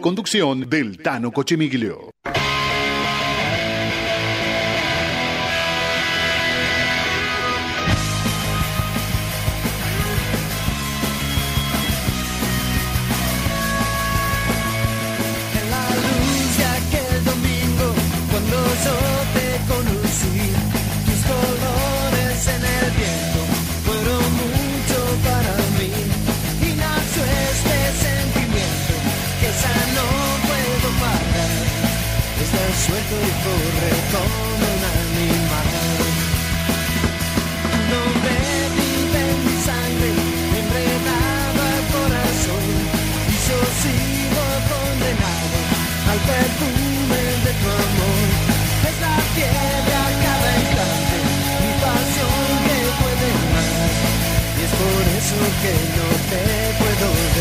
Conducción del Tano Cochemiglio.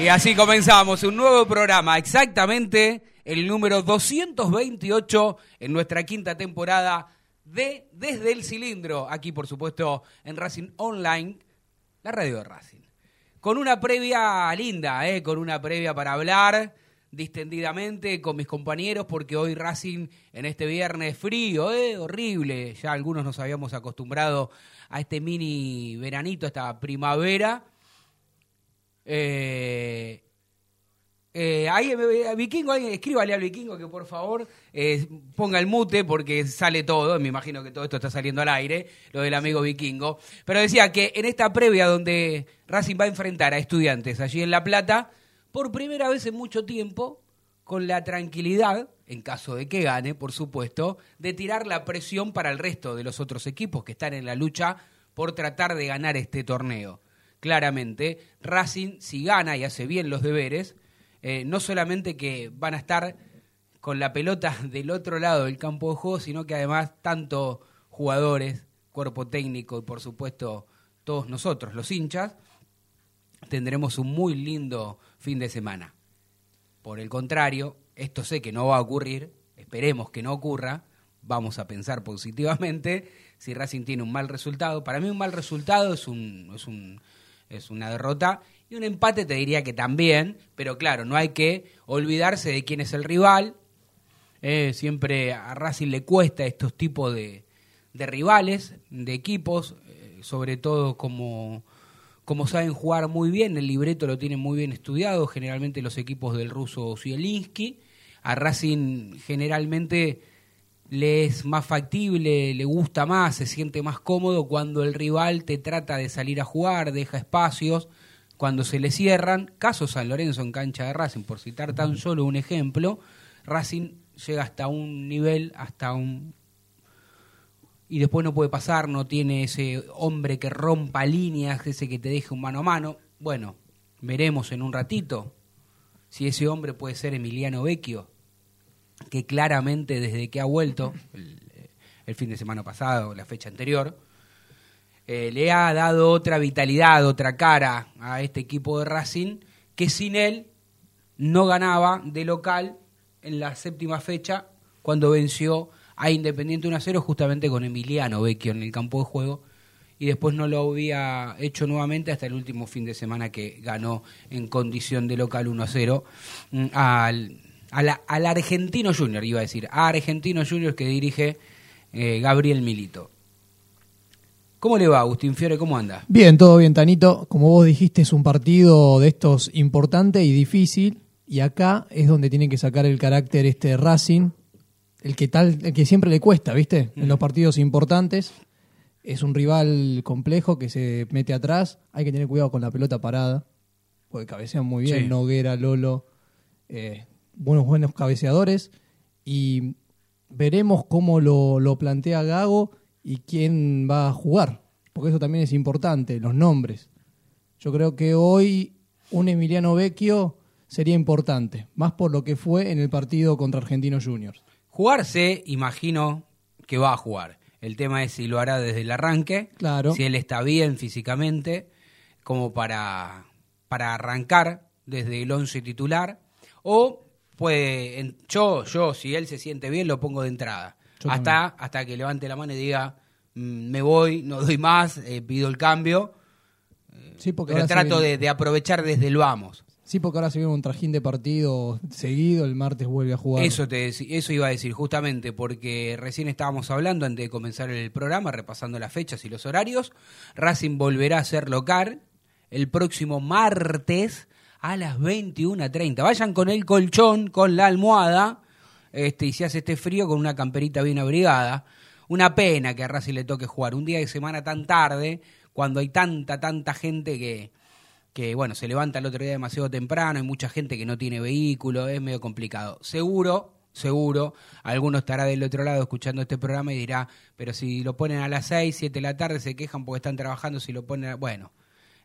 Y así comenzamos un nuevo programa, exactamente el número 228 en nuestra quinta temporada de Desde el Cilindro, aquí por supuesto en Racing Online, la radio de Racing. Con una previa linda, ¿eh? con una previa para hablar distendidamente con mis compañeros, porque hoy Racing en este viernes frío, ¿eh? horrible, ya algunos nos habíamos acostumbrado a este mini veranito, esta primavera. Eh, eh, ahí, eh, Vikingo, ahí, escríbale al Vikingo que por favor eh, ponga el mute porque sale todo. Me imagino que todo esto está saliendo al aire, lo del amigo Vikingo. Pero decía que en esta previa donde Racing va a enfrentar a estudiantes allí en La Plata, por primera vez en mucho tiempo, con la tranquilidad, en caso de que gane, por supuesto, de tirar la presión para el resto de los otros equipos que están en la lucha por tratar de ganar este torneo claramente, Racing, si gana y hace bien los deberes, eh, no solamente que van a estar con la pelota del otro lado del campo de juego, sino que además tanto jugadores, cuerpo técnico y por supuesto todos nosotros, los hinchas, tendremos un muy lindo fin de semana. Por el contrario, esto sé que no va a ocurrir, esperemos que no ocurra, vamos a pensar positivamente si Racing tiene un mal resultado. Para mí un mal resultado es un, es un es una derrota. Y un empate te diría que también, pero claro, no hay que olvidarse de quién es el rival. Eh, siempre a Racing le cuesta estos tipos de, de rivales, de equipos, eh, sobre todo como, como saben jugar muy bien, el libreto lo tienen muy bien estudiado, generalmente los equipos del ruso Zielinski. A Racing generalmente le es más factible, le gusta más, se siente más cómodo cuando el rival te trata de salir a jugar, deja espacios, cuando se le cierran. Caso San Lorenzo en cancha de Racing, por citar tan solo un ejemplo, Racing llega hasta un nivel, hasta un... y después no puede pasar, no tiene ese hombre que rompa líneas, ese que te deje un mano a mano. Bueno, veremos en un ratito si ese hombre puede ser Emiliano Vecchio, que claramente desde que ha vuelto, el, fin de semana pasado, la fecha anterior, eh, le ha dado otra vitalidad, otra cara a este equipo de Racing, que sin él no ganaba de local en la séptima fecha cuando venció a Independiente 1 a 0 justamente con Emiliano Vecchio en el campo de juego y después no lo había hecho nuevamente hasta el último fin de semana que ganó en condición de local 1 a 0 mm, al a la- al Argentino Junior, iba a decir, a Argentino Junior que dirige eh, Gabriel Milito. ¿Cómo le va, Agustín Fiore? ¿Cómo anda? Bien, todo bien, Tanito. Como vos dijiste, es un partido de estos importante y difícil. Y acá es donde tiene que sacar el carácter este Racing, el que tal, el que siempre le cuesta, ¿viste? En los partidos importantes. Es un rival complejo que se mete atrás. Hay que tener cuidado con la pelota parada, porque cabecean muy bien. Sí. Noguera, Lolo, eh, buenos, buenos cabeceadores. Y veremos cómo lo, lo plantea Gago y quién va a jugar, porque eso también es importante, los nombres. Yo creo que hoy un Emiliano Vecchio sería importante, más por lo que fue en el partido contra Argentinos Juniors. Jugarse, imagino que va a jugar. El tema es si lo hará desde el arranque, Claro. si él está bien físicamente, como para, para arrancar desde el 11 titular, o puede, yo, yo, si él se siente bien, lo pongo de entrada. Yo Hasta, hasta que levante la mano y diga, "Mm, me voy, no doy más, eh, pido el cambio, Sí, porque pero trato de, de aprovechar desde el vamos. Sí, porque ahora se viene un trajín de partido seguido, el martes vuelve a jugar. Eso, te, eso iba a decir, justamente, porque recién estábamos hablando antes de comenzar el programa, repasando las fechas y los horarios. Racing volverá a ser local el próximo martes a las 21.30. Vayan con el colchón, con la almohada, este, y si hace este frío, con una camperita bien abrigada. Una pena que a Racing le toque jugar un día de semana tan tarde, cuando hay tanta, tanta gente que, que bueno, se levanta el otro día demasiado temprano, hay mucha gente que no tiene vehículo, es medio complicado. Seguro, seguro, alguno estará del otro lado escuchando este programa y dirá, pero si lo ponen a las 6, 7 de la tarde se quejan porque están trabajando, si lo ponen, a... bueno,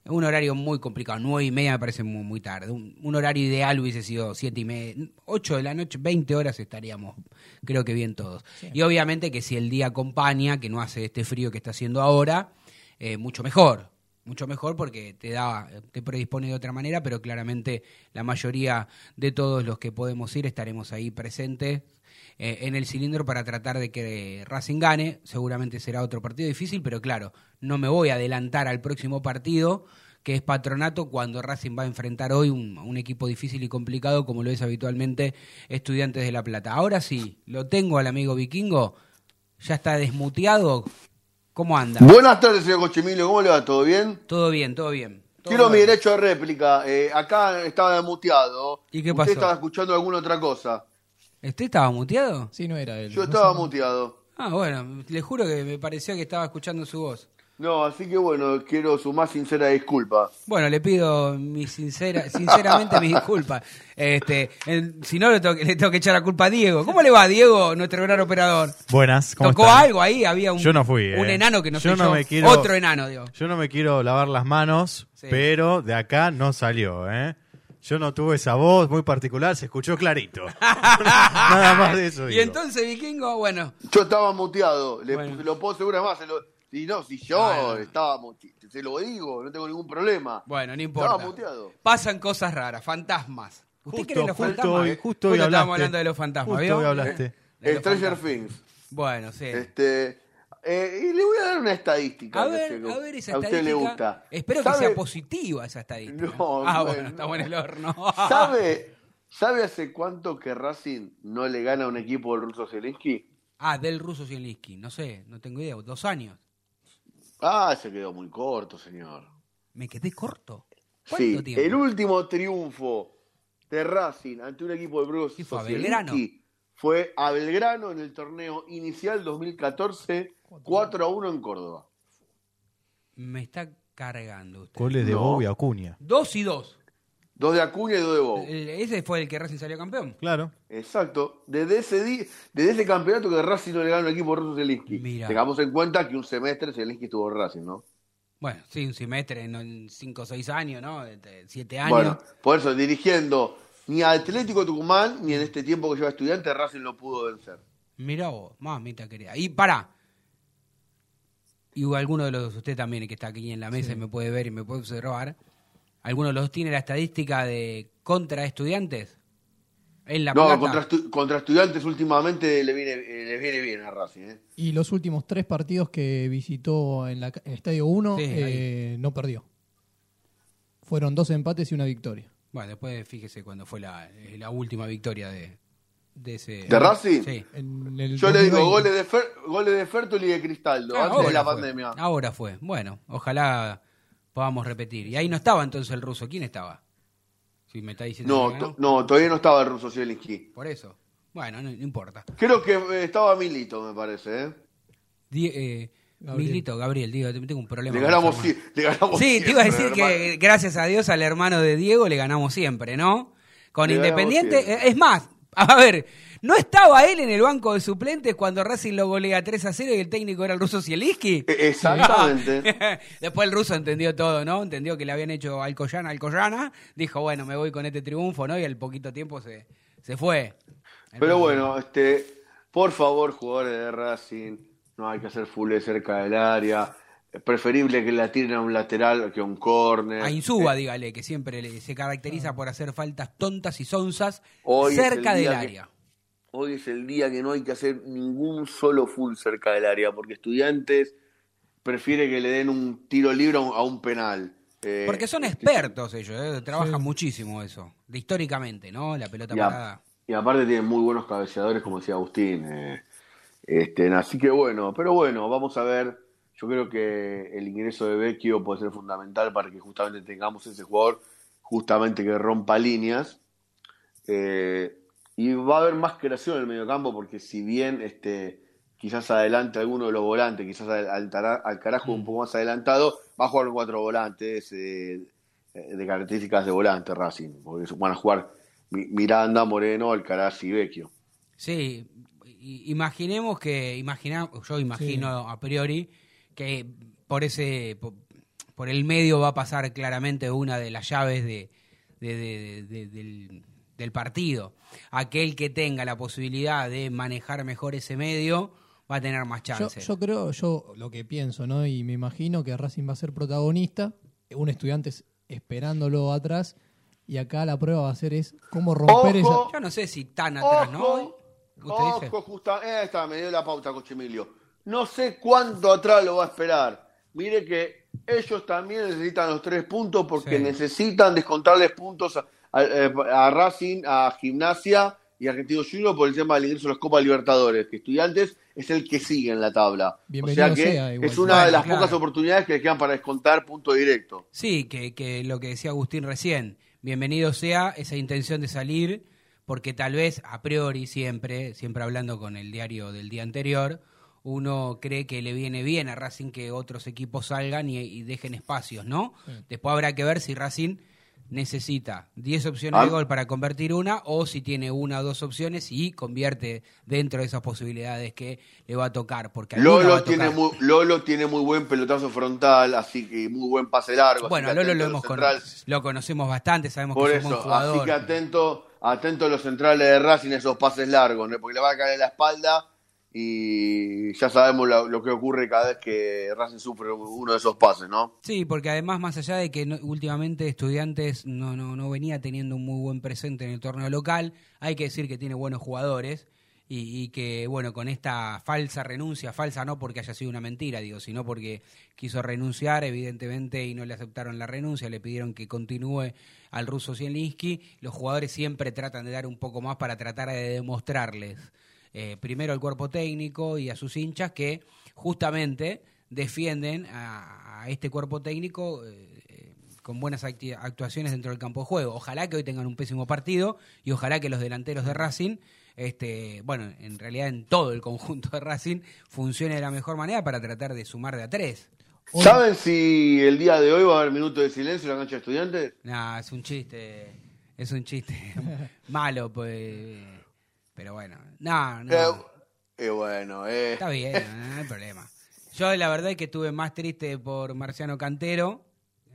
un horario muy complicado, 9 y media me parece muy, muy tarde. Un, un horario ideal hubiese sido 7 y media, 8 de la noche, 20 horas estaríamos, creo que bien todos. Y obviamente que si el día acompaña, que no hace este frío que está haciendo ahora, eh, mucho mejor, mucho mejor porque te da, te predispone de otra manera, pero claramente la mayoría de todos los que podemos ir estaremos ahí presentes eh, en el cilindro para tratar de que Racing gane. Seguramente será otro partido difícil, pero claro, no me voy a adelantar al próximo partido que es Patronato cuando Racing va a enfrentar hoy un, un equipo difícil y complicado como lo es habitualmente Estudiantes de La Plata. Ahora sí, lo tengo al amigo Vikingo, ya está desmuteado. ¿Cómo anda? Buenas tardes, señor Cochimilio. ¿Cómo le va? ¿Todo bien? Todo bien, todo bien. Todo Quiero mi derecho de réplica. Eh, acá estaba muteado. ¿Y qué Usted pasó? estaba escuchando alguna otra cosa. ¿Este estaba muteado? Sí, no era él. Yo No estaba muteado. Ah, bueno, le juro que me pareció que estaba escuchando su voz. No, así que bueno, quiero su más sincera disculpa. Bueno, le pido mi sincera, sinceramente mis disculpas. Este, el- si no le tengo, que- le tengo que echar la culpa a Diego. ¿Cómo le va a Diego, nuestro gran operador? Buenas, ¿cómo ¿Tocó están? algo ahí? Había un, Yo no fui, un eh. enano que no Yo soy no yo. me quiero- Otro enano, digo. Yo no me quiero lavar las manos, Sí. pero de acá no salió, ¿eh? Yo no tuve esa voz muy particular, se escuchó clarito. Nada más de eso Y digo. entonces, Vikingo, bueno, Yo estaba muteado. Le, Bueno. lo puedo asegurar más. Se lo, y no, si yo Bueno. estaba muteado, se lo digo, no tengo ningún problema. bueno, no importa. Estaba muteado. Pasan cosas raras, fantasmas. ¿Usted Justo, cree en los justo fantasmas? hoy, justo hoy hablaste. hablando de los fantasmas, Justo ¿vio? hoy hablaste. De Stranger. Things. Bueno, sí. Este, eh, y le voy a dar una estadística. A ver, a ver esa a estadística. usted le gusta. Espero que ¿Sabe- sea positiva esa estadística. No, ah, bueno, bueno, estamos no. en el horno. ¿Sabe, ¿Sabe hace cuánto que Racing no le gana a un equipo del ruso Zelinsky? ah, del ruso Zielinski. No sé, no tengo idea. Dos años. Ah, se quedó muy corto, señor. Me quedé corto. ¿Cuánto Sí, tiempo? el último triunfo de Racing ante un equipo ruso ¿Qué fue, a Zielinski fue a Belgrano en el torneo inicial 2014, 4 a 1 en Córdoba. Me está cargando usted. Goles de No. Bob y Acuña. Dos y dos. Dos de Acuña y dos de Bow. El- ese fue el que Racing salió campeón. Claro. Exacto. Desde ese, di- desde ese campeonato que Racing no le gana a un equipo ruso Zelinsky. Mira. Tengamos en cuenta que un semestre Zelinsky estuvo en Racing, ¿no? Bueno, sí, un semestre, no en cinco o seis años, ¿no? De siete años. Bueno, por eso, dirigiendo ni a Atlético Tucumán, ni en este tiempo que lleva estudiante, Racing lo pudo vencer. Mirá vos, mamita querida. Y pará. Y alguno de los, usted también que está aquí en la mesa y me puede ver y me puede observar, ¿alguno de los dos tiene la estadística de contra estudiantes? En la no, contra, estu- contra estudiantes últimamente le viene, eh, le viene bien a Racing. ¿eh? Y los últimos tres partidos que visitó en, la, en el Estadio 1 Sí, eh, no perdió. Fueron dos empates y una victoria. Bueno, después fíjese cuando fue la, la última victoria de, de ese... ¿De Racing? Sí. En el Yo le digo 2020. goles de, Fer- goles de Fertoli y de Cristaldo, Ah, antes de ahora la fue. pandemia. Ahora fue. Bueno, ojalá podamos repetir. Y ahí no estaba entonces el ruso. ¿Quién estaba? Si me está diciendo No, to- no, todavía no estaba el ruso Zielinski. Por eso. Bueno, no, no importa. Creo que eh, estaba Milito, me parece. ¿eh? Die- eh, Gabriel. Milito, Gabriel, digo, tengo un problema. Le ganamos, sí, le ganamos Sí, te iba a decir que gracias a Dios al hermano de Diego le ganamos siempre, ¿no? Con Le Independiente, eh, es más, A ver, ¿no estaba él en el banco de suplentes cuando Racing lo golea 3 a 0 y el técnico era el ruso Zielinski? E- Exactamente. Después el ruso entendió todo, ¿no? Entendió que le habían hecho Alcoyana, Alcoyana. Dijo, bueno, me voy con este triunfo, ¿no? Y al poquito tiempo se, se fue. Pero bueno, este, por favor, jugadores de Racing, no hay que hacer full cerca del área. Es preferible que la tiren a un lateral que a un córner. A Insúa, dígale, que siempre le- se caracteriza por hacer faltas tontas y sonzas cerca el del que- área. Hoy es el día que no hay que hacer ningún solo full cerca del área, porque estudiantes prefiere que le den un tiro libre a un, penal. Eh, Porque son expertos ellos, ¿eh? trabajan muchísimo eso, históricamente, ¿no? La pelota y, a- parada. y aparte tienen muy buenos cabeceadores, como decía Agustín. eh, este, así que bueno, pero bueno, vamos a ver. Yo creo que el ingreso de Vecchio puede ser fundamental para que justamente tengamos ese jugador, justamente que rompa líneas. Eh, y va a haber más creación en el mediocampo, porque si bien este, quizás adelante alguno de los volantes, quizás al, al, al carajo un poco más adelantado, va a jugar con cuatro volantes eh, de características de volante Racing, porque van a jugar Mi- Miranda, Moreno, Alcaraz y Vecchio. Sí, imaginemos que, imagina, yo imagino a priori que por ese, por, por el medio va a pasar claramente una de las llaves de, de- de- de- del, del partido. Aquel que tenga la posibilidad de manejar mejor ese medio va a tener más Yo, chances. yo creo, yo lo que pienso, ¿no? Y me imagino que Racing va a ser protagonista, un estudiante es- esperándolo atrás, y acá la prueba va a ser es cómo romper esa... Ojo. Yo no sé si tan atrás, ¿no? Ojo, justa, eh, está, me dio la pauta, Coche Emilio. No sé cuánto atrás lo va a esperar. Mire que ellos también necesitan los tres puntos porque Sí. necesitan descontarles puntos a, a- a Racing, a Gimnasia y a Argentino Junior por el tema del ingreso a las Copas Libertadores, que Estudiantes es el que sigue en la tabla. Bienvenido o sea que sea, es una Bueno, de las claro. pocas oportunidades que le quedan para descontar punto directo. Sí, que, que lo que decía Agustín recién, bienvenido sea esa intención de salir, porque tal vez a priori siempre, siempre hablando con el diario del día anterior, uno cree que le viene bien a Racing que otros equipos salgan y, y dejen espacios, ¿no? Después habrá que ver si Racing necesita 10 opciones de Ah. gol para convertir una o si tiene una o dos opciones y convierte dentro de esas posibilidades que le va a tocar. Porque va Lolo a tocar. tiene, muy, Lolo tiene muy buen pelotazo frontal, así que muy buen pase largo. Bueno, Lolo lo, hemos cono- lo conocemos bastante, sabemos Por que es un buen eso, jugador. así que atento, atento a los centrales de Racing, esos pases largos, ¿no? porque le va a caer en la espalda y ya sabemos lo, que ocurre cada vez que Racing sufre uno de esos pases, ¿no? Sí, porque además, más allá de que últimamente Estudiantes no, no, no venía teniendo un muy buen presente en el torneo local, hay que decir que tiene buenos jugadores y, y que, bueno, con esta falsa renuncia, falsa no porque haya sido una mentira, digo, sino porque quiso renunciar, evidentemente, y no le aceptaron la renuncia, le pidieron que continúe al ruso Zielinski. Los jugadores siempre tratan de dar un poco más para tratar de demostrarles eh, primero al cuerpo técnico y a sus hinchas que justamente defienden a, a este cuerpo técnico eh, con buenas actuaciones dentro del campo de juego. Ojalá que hoy tengan un pésimo partido y ojalá que los delanteros de Racing, este, bueno, en realidad en todo el conjunto de Racing, funcione de la mejor manera para tratar de sumar de a tres. ¿Saben si el día de hoy va a haber minuto de silencio en la cancha de estudiantes? Nah, es un chiste, es un chiste malo, pues. Pero bueno, no, no. Eh, bueno, eh. Está bien, no, no hay problema. Yo la verdad es que estuve más triste por Marciano Cantero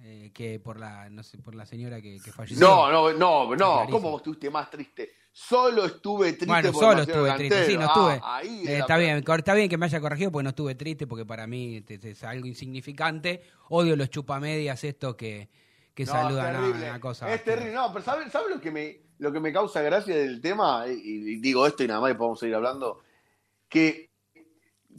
eh, que por la, no sé, por la señora que, que falleció. No, no, no, no. ¿cómo estuviste más triste? Solo estuve triste Bueno, por solo estuve triste, sí, no estuve. Ah, ahí Eh, está bien, está bien que me haya corregido porque no estuve triste porque para mí este, este, es algo insignificante. Odio los chupamedias estos que, que No, saludan a una cosa. Es terrible, no, pero ¿sabes sabe lo que me lo que me causa gracia del tema? Y, y digo esto y nada más y podemos seguir hablando. Que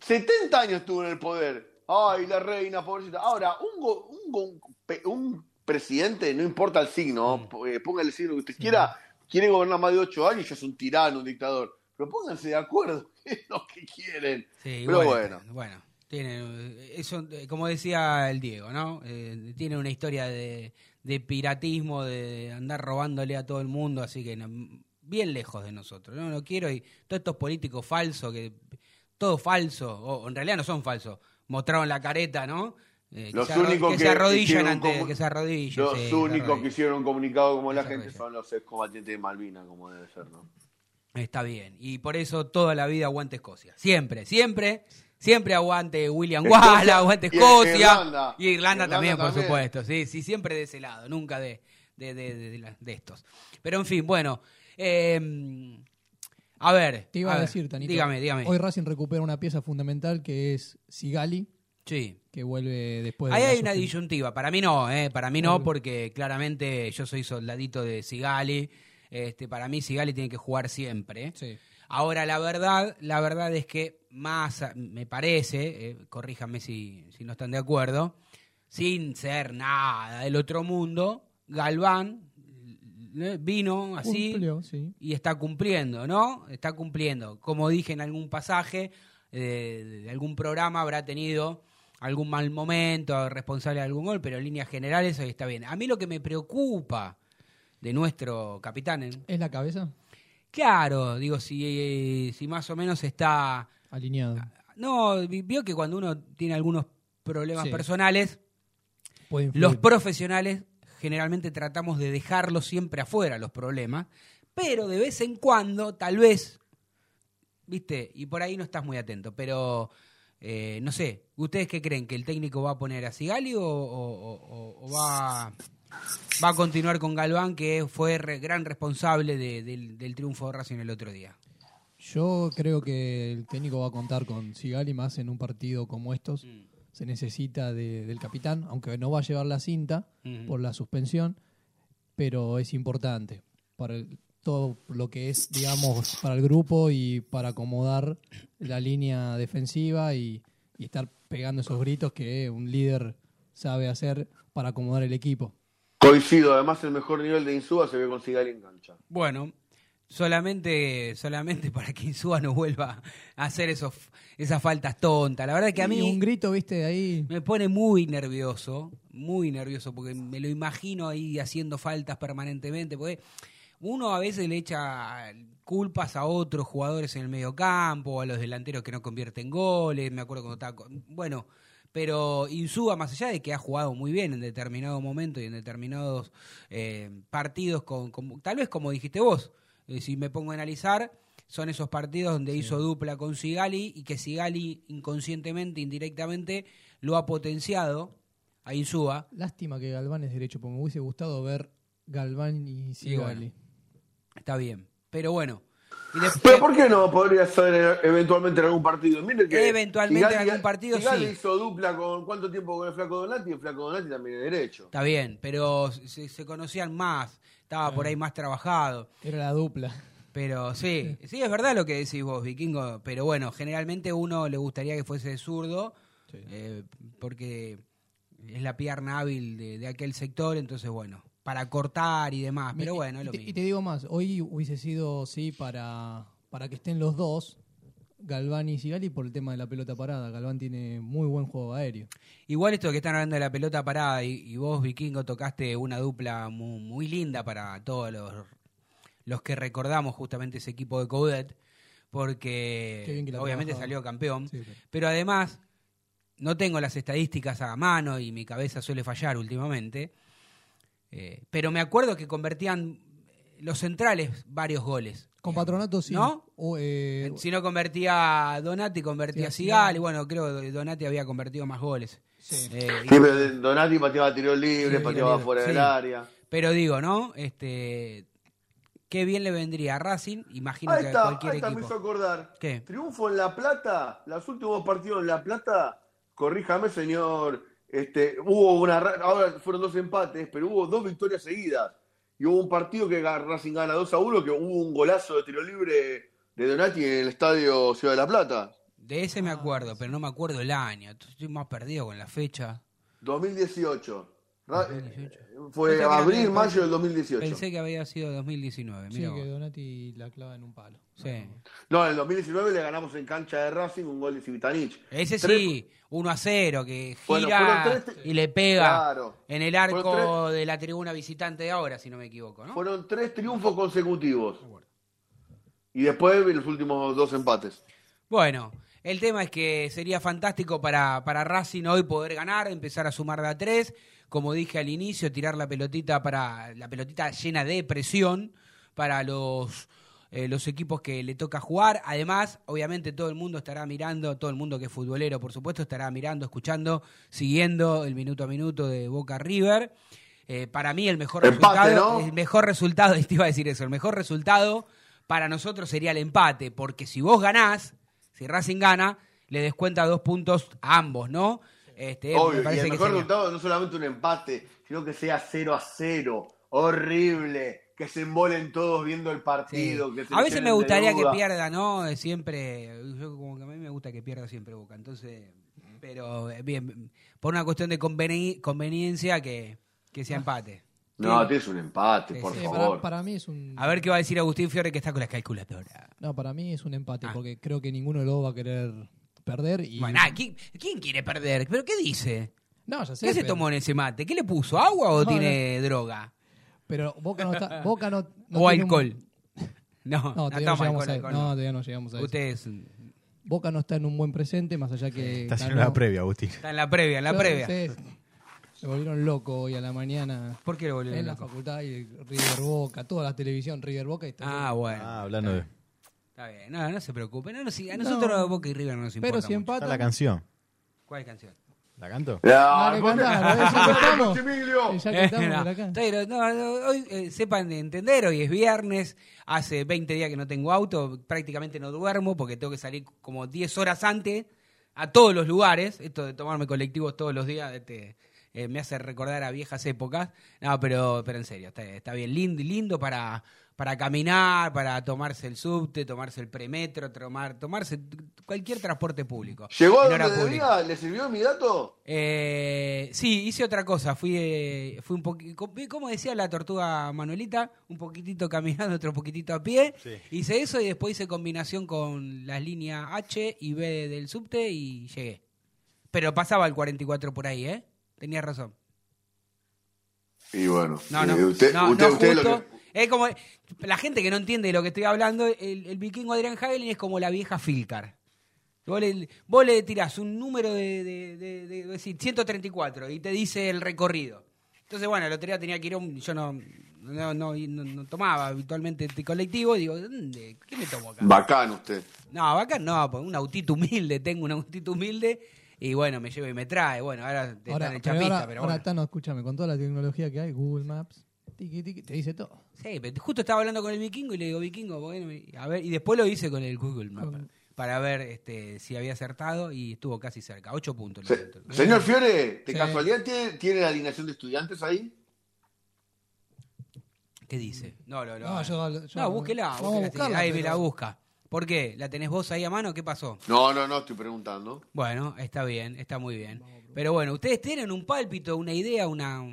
70 años estuvo en el poder. Ay, la reina, pobrecita. Ahora, un, go- un, go- un presidente, no importa el signo, Mm. eh, ponga el signo que usted quiera, quiere gobernar más de 8 años y ya es un tirano, un dictador. Pero pónganse de acuerdo, es lo que quieren. Sí, Pero bueno, bueno. bueno, tiene, eso, eh, como decía el Diego, ¿no? Eh, tiene una historia de, de piratismo, de andar robándole a todo el mundo, así que no, bien lejos de nosotros. No, no quiero y todos estos políticos falsos que todo falso, o en realidad no son falsos, mostraron la careta, ¿no? Eh, que Los se, arro- únicos que que se arrodillan como- que se arrodillen. Los sí, únicos que arrodillan. hicieron un comunicado como la gente son los excombatientes de Malvinas, como debe ser, ¿no? Está bien. Y por eso toda la vida aguante Escocia. Siempre, siempre. Siempre aguante William Wallace, aguante y Escocia. Irlanda. Y Irlanda, Irlanda también, por también. supuesto. Sí, sí, siempre de ese lado, nunca de, de, de- de- de la- de estos. Pero en fin, bueno. eh, a ver. Te iba a, decir, Tanito. Dígame, dígame. Hoy Racing recupera una pieza fundamental que es Sigali, Sí. que vuelve después de. Ahí hay una disyuntiva. Para mí no, ¿eh? Para mí no, porque claramente yo soy soldadito de Sigali. Este, para mí Sigali tiene que jugar siempre. Sí. Ahora, la verdad, la verdad es que más, a- me parece, eh, corríjanme si, si no están de acuerdo, sin ser nada del otro mundo, Galván eh, vino así Cumplió, sí. y está cumpliendo, ¿no? Está cumpliendo. Como dije en algún pasaje eh, de algún programa, habrá tenido algún mal momento, responsable de algún gol, pero en líneas generales hoy está bien. A mí lo que me preocupa de nuestro capitán, ¿eh? ¿Es la cabeza? Claro, digo, si, eh, si más o menos está... Alineado. No, vi- vio que cuando uno tiene algunos problemas Sí. personales, los profesionales generalmente tratamos de dejarlos siempre afuera, los problemas, pero de vez en cuando, tal vez, viste, y por ahí no estás muy atento, pero eh, no sé, ¿ustedes qué creen? ¿Que el técnico va a poner a Sigali o, o- o- o va, va a continuar con Galván, que fue re- gran responsable de- del, del triunfo de Racing el otro día? Yo creo que el técnico va a contar con Sigali más en un partido como estos. Mm. Se necesita de- del capitán, aunque no va a llevar la cinta por la suspensión, pero es importante para el- todo lo que es, digamos, para el grupo y para acomodar la línea defensiva y, y estar pegando esos gritos que un líder sabe hacer para acomodar el equipo. Coincido, además el mejor nivel de Insúa se ve con Sigali en cancha. Bueno, solamente, solamente para que Insúa no vuelva a hacer esos, esas faltas tontas. La verdad es que a Y mí un grito, viste, ahí. me pone muy nervioso, muy nervioso, porque me lo imagino ahí haciendo faltas permanentemente, porque uno a veces le echa culpas a otros jugadores en el medio campo, a los delanteros que no convierten goles, me acuerdo cuando estaba... con- Bueno, pero Insúa, más allá de que ha jugado muy bien en determinado momento y en determinados eh, partidos, con, con- tal vez como dijiste vos, eh, si me pongo a analizar, son esos partidos donde hizo dupla con Sigali y que Sigali inconscientemente, indirectamente, lo ha potenciado a Insúa. Lástima que Galván es derecho, porque me hubiese gustado ver Galván y Sigali. bueno. Está bien. Pero bueno. Y después- Pero ¿por qué no podría ser eh, eventualmente en algún partido? Mire que Eventualmente en algún partido, sí. hizo dupla con cuánto tiempo con el Flaco Donati y el Flaco Donati también es derecho. Está bien, pero se, se conocían más, estaba por ahí más trabajado. Era la dupla. Pero sí, sí, es verdad lo que decís vos, Vikingo. Pero bueno, generalmente uno le gustaría que fuese zurdo, eh, porque es la pierna hábil de, de aquel sector, entonces bueno, para cortar y demás. Pero Y- bueno, es y lo te, mismo. y te digo más, hoy hubiese sido, sí, para, para que estén los dos, Galván y Sigali, por el tema de la pelota parada. Galván tiene muy buen juego aéreo. Igual esto que están hablando de la pelota parada y, y vos, Vikingo, tocaste una dupla muy, muy linda para todos los, los que recordamos justamente ese equipo de Coudet, porque obviamente salió campeón. Sí, Pero además, no tengo las estadísticas a mano y mi cabeza suele fallar últimamente, eh, pero me acuerdo que convertían los centrales varios goles. Con. Patronato sí. ¿No? O, eh, Si no convertía Donati, convertía Sí, Sigali. Sigali. Bueno, creo que Donati había convertido más goles. Sí. Eh, y- Sí, pero Donati pateaba tiro libre, Sí, pateaba libre, fuera sí. del área. Pero digo, ¿no? Este, qué bien le vendría a Racing, imagino Ahí que a cualquier ahí está, me hizo equipo. acordar. ¿Qué? Triunfo en La Plata, los últimos partidos en La Plata, corríjame señor, este, hubo una, ra- ahora fueron dos empates, pero hubo dos victorias seguidas. Y hubo un partido que Racing gana 2 a 1, que hubo un golazo de tiro libre de Donati en el estadio Ciudad de La Plata. De ese me acuerdo, pero no me acuerdo el año. Estoy más perdido con la fecha. 2018. 2018. Fue que abril, mayo del 2018. Pensé que había sido 2019. sí, Mira que vos. Donati la clava en un palo. Sí. No, en el 2019 le ganamos en cancha de Racing un gol de Civitanich. Ese Tres- sí, 1 a 0, que gira tres- y le pega Claro. en el arco de la tribuna visitante de ahora, si no me equivoco, ¿no? Fueron tres triunfos consecutivos. Y después los últimos dos empates. Bueno, el tema es que sería fantástico para, para Racing hoy poder ganar, empezar a sumar de a tres. Como dije al inicio, tirar la pelotita para la pelotita llena de presión para los eh, los equipos que le toca jugar. Además, obviamente todo el mundo estará mirando, todo el mundo que es futbolero, por supuesto, estará mirando, escuchando, siguiendo el minuto a minuto de Boca River. Eh, para mí el mejor Empate, resultado, ¿no? el mejor resultado, te iba a decir eso, el mejor resultado para nosotros sería el empate, porque si vos ganás, si Racing gana, le descuenta dos puntos a ambos, ¿no? Este, me Obvio, y el que mejor sería- resultado no solamente un empate, sino que sea 0 a 0. Horrible. Que se embolen todos viendo el Sí. partido. que se A veces me gustaría que pierda, ¿no? Siempre, yo como que a mí me gusta que pierda siempre Boca, entonces, pero bien, por una cuestión de conveni- conveniencia que, que sea empate. No, tienes un empate, por sí, favor. para, para mí es un. A ver qué va a decir Agustín Fiore que está con la calculadora. No, para mí es un empate, Ah. porque creo que ninguno de los dos va a querer perder. Y... Bueno, ah, ¿quién, quién quiere perder? ¿Pero qué dice? no, ya sé. ¿Qué se pero- tomó en ese mate? ¿Qué le puso? ¿Agua o No, tiene droga? Pero Boca no está. Boca no, no ¿O tiene un- alcohol? No, No, no, todavía no, llegamos alcohol, a, alcohol, no, no. todavía no llegamos a eso. Usted es- Boca no está en un buen presente, más allá que. Está haciendo ganó- la previa, Agustín. está en la previa, en la previa. Se volvieron locos hoy a la mañana. ¿Por qué lo volvió En la loco? facultad y River Boca, toda la televisión River Boca. Y está Ah, bueno. Ah, hablando de... Está bien, no, no se preocupe. No, no, si- a nosotros Boca y River no nos importa Pero si mucho. Está empatan. la canción. ¿Cuál canción? ¿La canto? Ah, Dale, ¿por qué- cantá, a ver si empezamos. Emilio. Ya que estamos no, por acá. pero no, no, hoy eh, sepan de entender, hoy es viernes, hace 20 días que no tengo auto, prácticamente no duermo porque tengo que salir como 10 horas antes a todos los lugares. Esto de tomarme colectivos todos los días este, eh, me hace recordar a viejas épocas. No, pero, pero en serio, está, está bien lindo, lindo para, para caminar, para tomarse el subte, tomarse el premetro, tomar, tomarse cualquier transporte público. ¿Llegó a donde debía? ¿Le sirvió mi dato? Eh, sí, hice otra cosa. Fui, eh, fui un poquito, como decía la tortuga Manuelita, un poquitito caminando, otro poquitito a pie. Sí. Hice eso y después hice combinación con las líneas H y B del subte y llegué. Pero pasaba el 44 por ahí, ¿eh? Tenía razón. Y bueno, No, eh, no, usted, no, usted, no usted lo justo. que- Es como la gente que no entiende de lo que estoy hablando, el, el vikingo Adrián Hagelin es como la vieja Filcar. Vos le, vos le tirás un número de, de, de- de- decir, 134 y te dice el recorrido. Entonces, bueno, el otro día tenía que ir a un... Yo no, no, no, no- tomaba habitualmente este colectivo y digo, ¿dónde? ¿qué me tomo acá? Bacán usted. No, acá no, un autito humilde, tengo un autito humilde y bueno, me lleva y me trae. Bueno, ahora está Ahora, en el pero chapista, ahora, pero ahora, bueno. Tano, escúchame, con toda la tecnología que hay, Google Maps, tiqui, tiqui, te dice todo. Sí, pero justo estaba hablando con el vikingo y le digo, vikingo, bueno, a ver, y después lo hice con el Google Maps Con- para ver este, si había acertado y estuvo casi cerca, ocho puntos. Se- señor Fiore, ¿de Sí. casualidad tiene, tiene la alineación de estudiantes ahí? ¿Qué dice? No, no, no. No, yo- yo- no, búsquela, buscarla, ahí me la busca. ¿Por qué? ¿La tenés vos ahí a mano? ¿Qué pasó? No, no, no, estoy preguntando. Bueno, está bien, está muy bien. Pero bueno, ¿ustedes tienen un pálpito, una idea, una...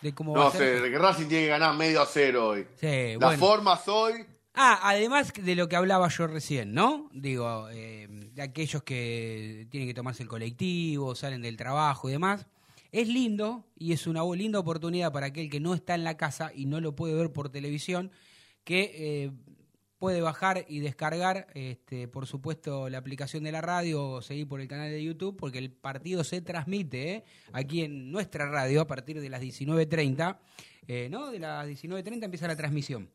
de cómo va No a ser? sé, de que Racing tiene que ganar medio a cero hoy. Sí, Las bueno. formas hoy, Ah, además de lo que hablaba yo recién, ¿no? Digo, eh, de aquellos que tienen que tomarse el colectivo, salen del trabajo y demás. Es lindo y es una linda oportunidad para aquel que no está en la casa y no lo puede ver por televisión, que eh, puede bajar y descargar, este, por supuesto, la aplicación de la radio o seguir por el canal de YouTube, porque el partido se transmite ¿eh? aquí en nuestra radio a partir de las 19.30. eh, ¿No? De las 19.30 empieza la transmisión.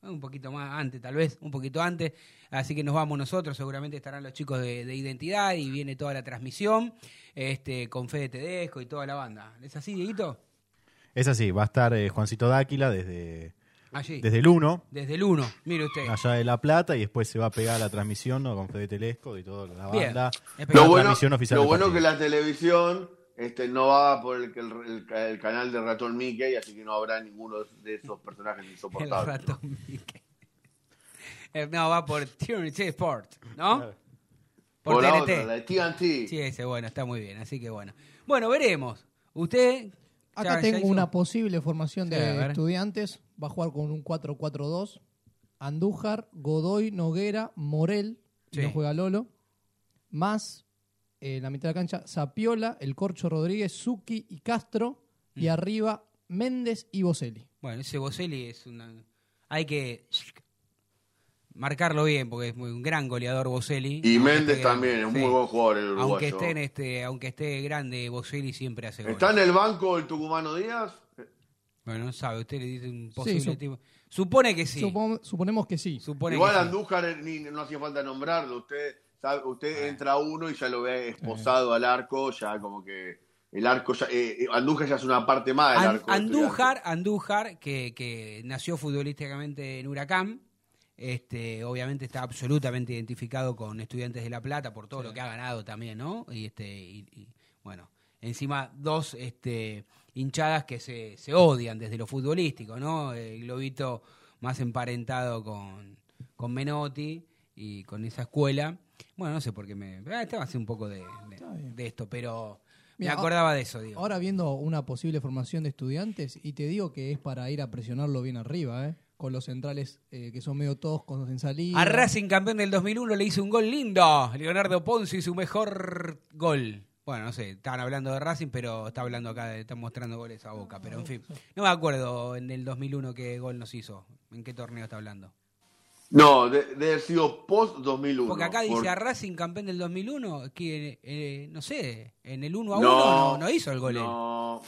Un poquito más antes, tal vez, un poquito antes. Así que nos vamos nosotros, seguramente estarán los chicos de, de identidad y viene toda la transmisión, este, con Fede Tedesco y toda la banda. ¿Es así, Dieguito? Es así, va a estar eh, Juancito Dáquila desde, Allí. desde el 1, Desde el 1, mire usted. allá de La Plata, y después se va a pegar la transmisión ¿no? con Fede Telesco y toda la Bien. banda. Lo La bueno, lo bueno que la televisión este, no va por el, el- el- el canal de ratón Mickey, así que no habrá ninguno de esos personajes El insoportables. ratón Mickey. Eh, No, va por TNT Sport, ¿no? Por, Por la TNT. otra, la de TNT. Sí, ese, bueno, está muy bien, así que bueno. Bueno, veremos. Usted... Acá ya- tengo ya hizo- una posible formación Sí, de estudiantes. Va a jugar con un 4-4-2. Andújar, Godoy, Noguera, Morel, Sí. no juega Lolo. Más eh, en la mitad de la cancha, Zapiola, El Corcho Rodríguez, Zucchi y Castro. Mm. Y arriba, Méndez y Boselli. Bueno, ese Boselli es una... Hay que marcarlo bien, porque es muy, un gran goleador Boselli. Y Méndez también, es un sí. muy buen jugador el uruguayo. Aunque esté, en este, aunque esté grande, Boselli siempre hace goles. ¿Está en el banco el tucumano Díaz? Bueno, no sabe, usted le dice un posible tipo. Supone que sí. Supon- suponemos que sí. Supone Igual que sí. Andújar eh, ni- no hacía falta nombrarlo. Usted sabe, usted entra uno y ya lo ve esposado al arco, ya como que el arco ya, eh, eh, Andújar ya es una parte más del An- arco. Andújar, Andújar que, que nació futbolísticamente en Huracán, este, obviamente está absolutamente identificado con Estudiantes de La Plata por todo lo que ha ganado también, ¿no? Y este, y, y, bueno, encima dos este, hinchadas que se, se odian desde lo futbolístico, ¿no? El globito más emparentado con, con Menotti y con esa escuela. Bueno, no sé por qué me. ah, Estaba hace un poco de, de- de esto, pero Mira, me acordaba de eso, digo. Ahora viendo una posible formación de estudiantes, y te digo que es para ir a presionarlo bien arriba, ¿eh? con los centrales eh, que son medio toscos en salida. A Racing campeón del 2001 le hizo un gol lindo. Leonardo Ponzi su mejor gol. Bueno, no sé, estaban hablando de Racing, pero está hablando acá, de- están mostrando goles a Boca. Pero en fin, no me acuerdo en el 2001 qué gol nos hizo. ¿En qué torneo está hablando? No, de- debe haber sido post 2001. Porque acá dice Por- a Racing campeón del 2001, que eh, no sé, en el 1 a 1 No, no, no hizo el gol. No.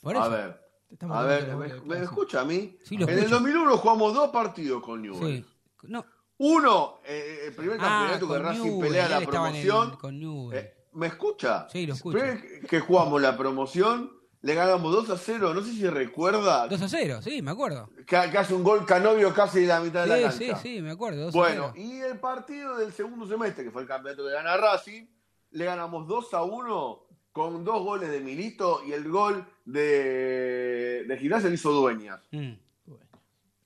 Por A eso. ver. A ver, de los ¿me, escucha a mí? Sí, lo en el escucho. 2001 jugamos dos partidos con Newell. Sí. No. Uno, eh, el primer Ah, campeonato que Racing Newell, pelea la en el- promoción. con Newell. Eh, ¿Me escucha? Sí, lo escucho. Primer que jugamos la promoción, le ganamos 2 a 0. No sé si recuerda 2 a 0, sí, me acuerdo. que, que hace un gol Canovio casi de la mitad de la Sí, cancha. sí, sí, me acuerdo. 2 a Bueno, 0. y el partido del segundo semestre, que fue el campeonato que gana Racing, le ganamos 2 a 1 con dos goles de Milito y el gol de, de Gimnasia lo hizo Dueñas. Mm.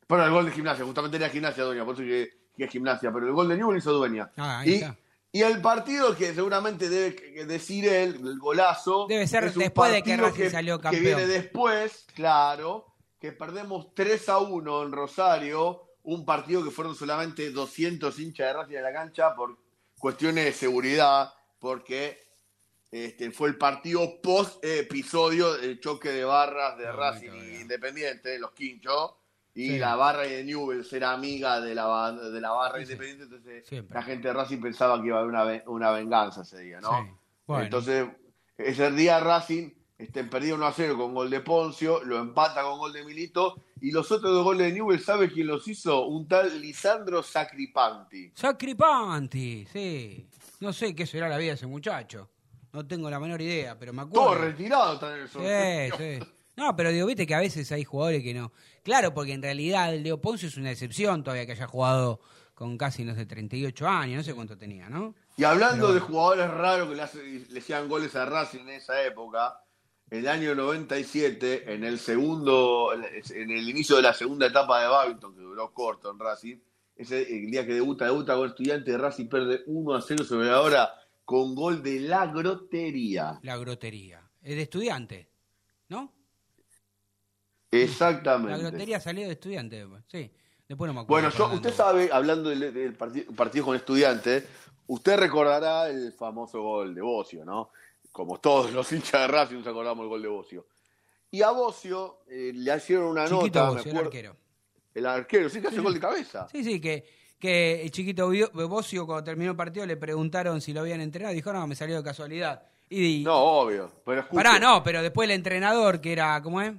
Pero el gol de Gimnasia, justamente era Gimnasia Dueñas, por eso que, que es Gimnasia, pero el gol de Newell lo hizo Dueñas. Ah, ahí y, está. Y el partido que seguramente debe que- decir él, el golazo. Debe ser después de que Racing salió Que campeón. viene después, claro, que perdemos 3 a 1 en Rosario, un partido que fueron solamente 200 hinchas de Racing en la cancha por cuestiones de seguridad, porque este, fue el partido post episodio del choque de barras de Ah, Racing. Independiente, los quinchos, y Sí. la barra de Newell's era amiga de la, de la barra Sí, sí. Independiente, entonces Siempre. la gente de Racing pensaba que iba a haber una, una venganza ese día, ¿no? Sí. Bueno. Entonces, ese día Racing este, perdió 1 a 0 con gol de Poncio, lo empata con gol de Milito, y los otros dos goles de Newell, ¿sabe quién los hizo? Un tal Lisandro Sacripanti. Sacripanti, sí. No sé qué será la vida de ese muchacho. No tengo la menor idea, pero me acuerdo. Todo retirado está en el Sí, sorteo. sí. No, pero digo, viste que a veces hay jugadores que no. Claro, porque en realidad el Leo Poncio es una excepción todavía que haya jugado con casi, no sé, 38 años, no sé cuánto tenía, ¿no? Y hablando de jugadores raros que le, hace- le hacían goles a Racing en esa época, el año 97, en el segundo, en el inicio de la segunda etapa de Babington, que duró corto en Racing, ese el día que debuta, debuta con estudiante de Racing, pierde 1 a 0 sobre la hora con gol de la grotería. La grotería. Es de estudiante, ¿no? Exactamente. La grotería salió de estudiante, sí. Después no me acuerdo. Bueno, yo, usted sabe, hablando del, del parti- partido con estudiantes, usted recordará el famoso gol de Bocio, ¿no? Como todos los hinchas de Racing nos acordamos del gol de Bocio. Y a Bocio eh, le hicieron una Chiquito nota, me Bocio, el acuerdo- arquero. El arquero, sí que hace gol de cabeza. Sí, sí, que, que el chiquito Bocio cuando terminó el partido le preguntaron si lo habían entrenado. Dijo, no, me salió de casualidad. Y, No, obvio. Pero Pará, no, pero después el entrenador, que era, ¿cómo es?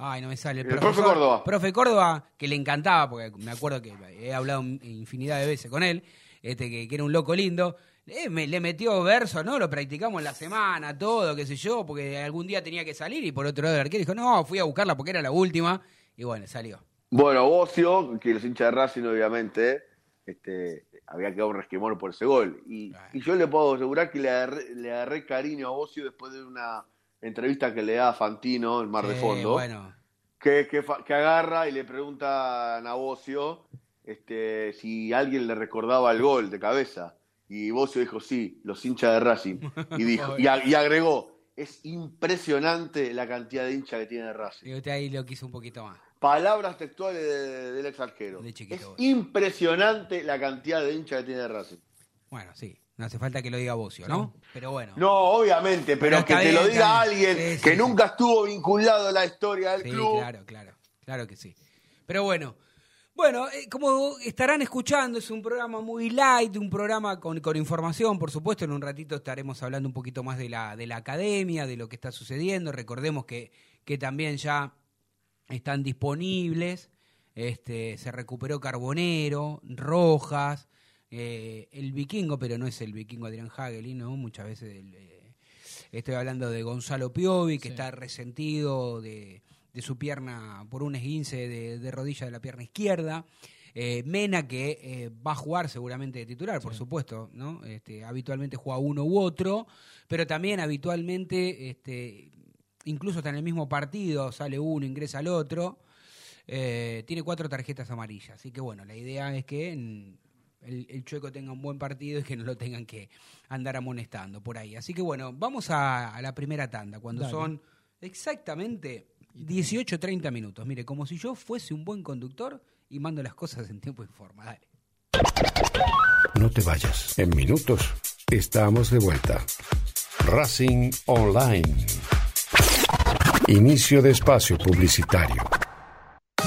Ay, no me sale. El profe Córdoba. Profe Córdoba, que le encantaba, porque me acuerdo que he hablado infinidad de veces con él, este que, que era un loco lindo. eh, me- le metió verso, ¿no? Lo practicamos la semana, todo, qué sé yo, porque algún día tenía que salir y por otro lado el arquero dijo, no, fui a buscarla porque era la última. Y bueno, salió. Bueno, Bocio, que los hinchas de Racing, obviamente, este, había quedado un resquemor por ese gol. Y, yo le puedo asegurar que le agarré, le agarré cariño a Bocio después de una entrevista que le da a Fantino en Mar de Fondo. bueno, que, que, agarra y le pregunta a Bocio este, si alguien le recordaba el gol de cabeza. Y Bocio dijo, sí, los hinchas de Racing. Y, dijo, y, a- y agregó, es impresionante la cantidad de hinchas que tiene Racing. digo, usted ahí lo quiso un poquito más. Palabras textuales de- del ex arquero. De chiquito, Es impresionante la cantidad de hinchas que tiene Racing. Bueno, sí, no hace falta que lo diga Bocio, ¿no? Pero bueno. No, obviamente, pero, Pero que te lo diga alguien. Sí, que sí, nunca estuvo vinculado a la historia del Sí, club. claro, claro, claro que sí. Pero bueno, bueno, eh, como estarán escuchando, es un programa muy light, un programa con, con información, por supuesto, en un ratito estaremos hablando un poquito más de la, de la academia, de lo que está sucediendo. Recordemos que, que también ya están disponibles. Este, se recuperó Carbonero, Rojas, eh, el vikingo, pero no es el vikingo Adrián Hageli, ¿no? Muchas veces el, eh, estoy hablando de Gonzalo Piovi, que está resentido de, de su pierna por un esguince de, de rodilla de la pierna izquierda. Eh, Mena, que va a jugar seguramente de titular, por supuesto, ¿no? Este, habitualmente juega uno u otro, pero también habitualmente, este, incluso está en el mismo partido, sale uno, ingresa al otro. Tiene cuatro tarjetas amarillas, así que bueno, la idea es que mm, el, el Chueco tenga un buen partido y que no lo tengan que andar amonestando por ahí. Así que bueno, vamos a, a la primera tanda, cuando Dale. son exactamente 18-30 minutos. Mire, como si yo fuese un buen conductor y mando las cosas en tiempo y forma. Dale. No te vayas. En minutos estamos de vuelta. Racing Online. Inicio de espacio publicitario.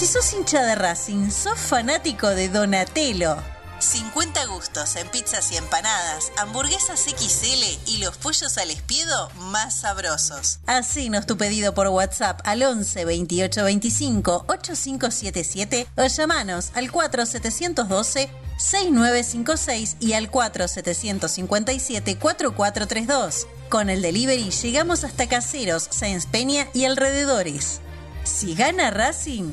Si sos hincha de Racing, sos fanático de Donatello. 50 gustos en pizzas y empanadas, hamburguesas XL y los pollos al espiedo más sabrosos. Hacenos tu pedido por WhatsApp al 11 28 25 8577 o llamanos al 4712 6956 y al 4757 4432. Con el delivery llegamos hasta Caseros, Sáenz Peña y alrededores. Si gana Racing,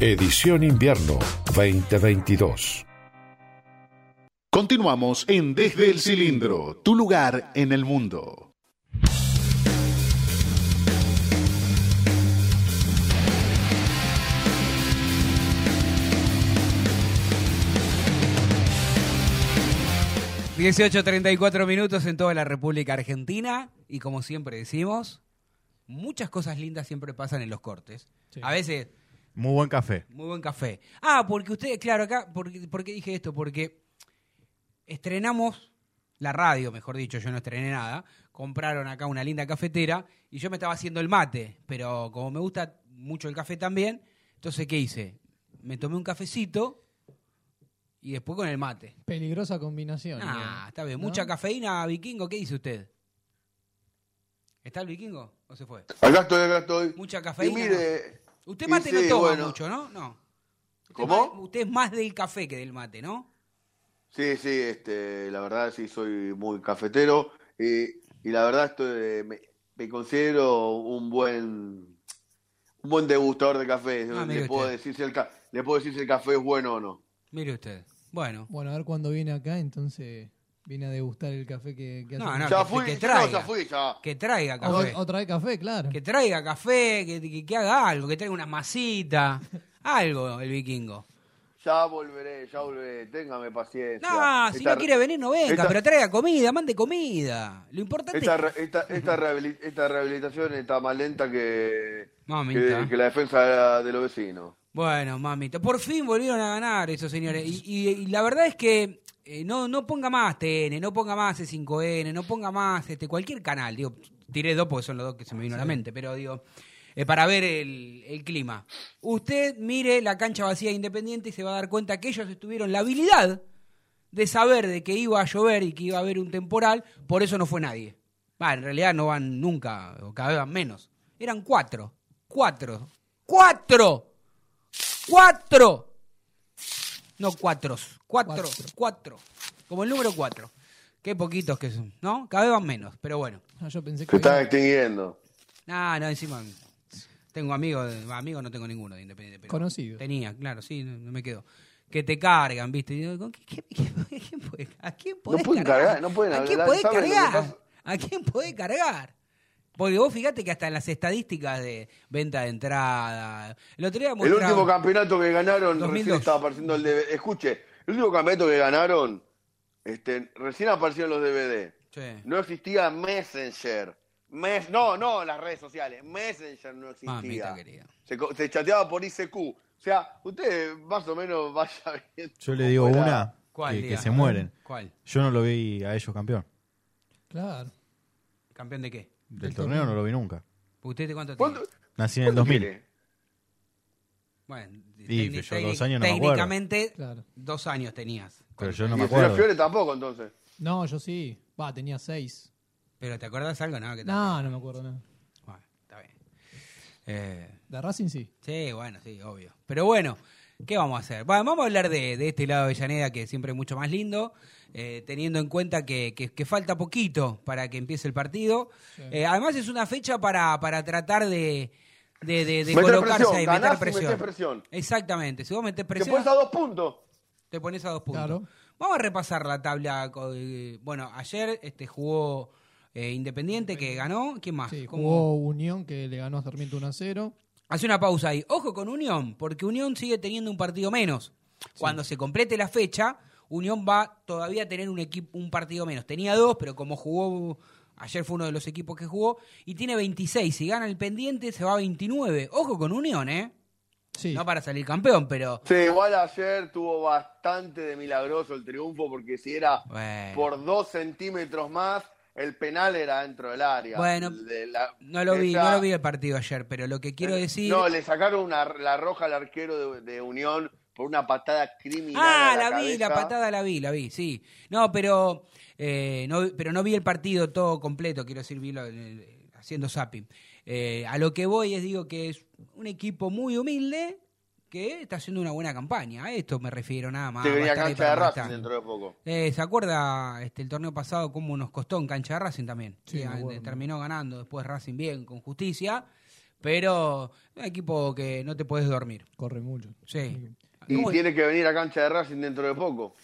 Edición invierno 2022. Continuamos en Desde el Cilindro, tu lugar en el mundo. Ujú. 18.34 minutos en toda la República Argentina y como siempre decimos, muchas cosas lindas siempre pasan en los cortes. Sí. A veces Muy buen café. Muy buen café. Ah, porque ustedes, claro, acá, porque, ¿por qué dije esto? Porque estrenamos la radio, mejor dicho, yo no estrené nada. Compraron acá una linda cafetera y yo me estaba haciendo el mate, pero como me gusta mucho el café también, entonces, ¿qué hice? Me tomé un cafecito y después con el mate. Peligrosa combinación. Ah, está bien. ¿no? Mucha cafeína, vikingo, ¿qué dice usted? ¿Está el vikingo o se fue? Acá estoy, acá estoy. Mucha Y cafeína. mire, Usted mate sí, no toma bueno. mucho, ¿no? No. Usted ¿Cómo? más- usted es más del café que del mate, ¿no? Sí, sí, este, la verdad sí soy muy cafetero y, y la verdad estoy, me, me considero un buen un buen degustador de café. Ah, le, puedo decir si el ca- le puedo decir si el café es bueno o no. Mire usted. Bueno. Bueno, a ver cuándo viene acá, entonces viene a degustar el café que, que No, hace. no, ya que- fui, que no, traiga. ya fui, ya. Que traiga O- café. otra vez café, claro. Que traiga café, que, que- que haga algo, que traiga unas masitas. algo, el vikingo. Ya volveré, ya volveré, téngame paciencia. No, si Esta- no quiere venir, no venga, esta- pero traiga comida, mande comida. Lo importante Esta, re- esta, esta, rehabili- esta rehabilitación está más lenta que, Mamita. que, que la defensa de los vecinos. Bueno, mamita, por fin volvieron a ganar esos señores. Y, y- y la verdad es que eh, no, no ponga más TN, no ponga más C5N, no ponga más este cualquier canal. Digo, tiré dos porque son los dos que se me vino a la mente, pero digo, eh, para ver el, el clima. Usted mire la cancha vacía de Independiente y se va a dar cuenta que ellos tuvieron la habilidad de saber de que iba a llover y que iba a haber un temporal, por eso no fue nadie. Va, en realidad no van nunca, o cada vez van menos. Eran cuatro. Cuatro. ¡Cuatro! ¡Cuatro! No cuatros. Cuatro. Cuatro. Como el número cuatro. Qué poquitos que son, ¿no? Cada vez van menos, pero bueno. Ah, yo pensé Se que están había- extinguiendo. No, no, encima. Tengo amigos, de- amigos no tengo ninguno de Independiente. Pero Conocidos. Tenía, claro, sí, no, no me quedo. Que te cargan, ¿viste? Y digo, ¿con qué- qué- qué- quién puede- ¿A quién podés pueden cargar? cargar, no pueden ¿A quién podés ¿saben lo que cargar? ¿A quién podés cargar? Porque vos fíjate que hasta en las estadísticas de venta de entrada. El otro día El último campeonato que ganaron, 2002. recién estaba apareciendo el DVD. Escuche, el último campeonato que ganaron, este, recién aparecieron los DVD. Sí. No existía Messenger. Mes, no, no las redes sociales. Messenger no existía. Se, chateaba por ICQ. O sea, usted más o menos vaya viendo. Yo le digo era. una ¿Cuál, que, se mueren. ¿Cuál? Yo no lo vi a ellos campeón. Claro. ¿Campeón de qué? Del torneo no lo vi nunca. ¿Usted de cuánto? ¿Cuánto, Nací en el cuánto 2000. quiere? Bueno, Y técnic- yo dos años no me acuerdo. técnicamente Claro. dos años tenías. Pero yo no Y me el señor acuerdo. Fiore tampoco, entonces. No, yo sí. Va, tenía seis. Pero ¿te acuerdas algo? No, que te- No, no me acuerdo nada. Bueno, está bien. Eh, De Racing sí. sí, bueno, sí, obvio. Pero bueno, ¿qué vamos a hacer? Bueno, vamos a hablar de, de este lado de Avellaneda, que siempre es mucho más lindo, eh, teniendo en cuenta que, que- que falta poquito para que empiece el partido. Eh, además es una fecha para, para tratar de, de, de- de Meter colocarse presión, ahí, ganás meter y presión. metés presión. Exactamente, si vos metés Te presión... pones a dos puntos. Te pones a dos puntos. Claro. Vamos a repasar la tabla. eh, Bueno, ayer este jugó eh, Independiente, que ganó. ¿Quién más? Sí, jugó Unión que le ganó a Sarmiento 1 a 0. Hace una pausa ahí. Ojo con Unión, porque Unión sigue teniendo un partido menos. Cuando se complete la fecha, Unión va todavía a tener un, equipo, un partido menos. Tenía dos, pero como jugó, ayer fue uno de los equipos que jugó, y tiene 26. Si gana el pendiente, se va a 29. Ojo con Unión, ¿eh? Sí. No para salir campeón, pero... Sí, igual ayer tuvo bastante de milagroso el triunfo porque si era Bueno. por dos centímetros más, el penal era dentro del área. Bueno, De la- No lo vi, esa- no lo vi el partido ayer, pero lo que quiero decir... No, le sacaron una, la roja al arquero de, de Unión por una patada criminal. Ah, a la, la, vi, la patada la vi, la vi, sí. No, pero eh, no, pero no vi el partido todo completo, quiero decir, vi lo- eh, haciendo zapping. Eh, a lo que voy es, digo, que es un equipo muy humilde que está haciendo una buena campaña. A esto me refiero nada más. A venía cancha de Racing dentro de poco. Eh, ¿Se acuerda este, el torneo pasado cómo nos costó en cancha de Racing también? Sí, eh, terminó ganando después Racing bien, con justicia, pero un equipo que no te puedes dormir. Corre mucho. Sí. Y ¿Cómo- tiene que venir a cancha de Racing dentro de poco.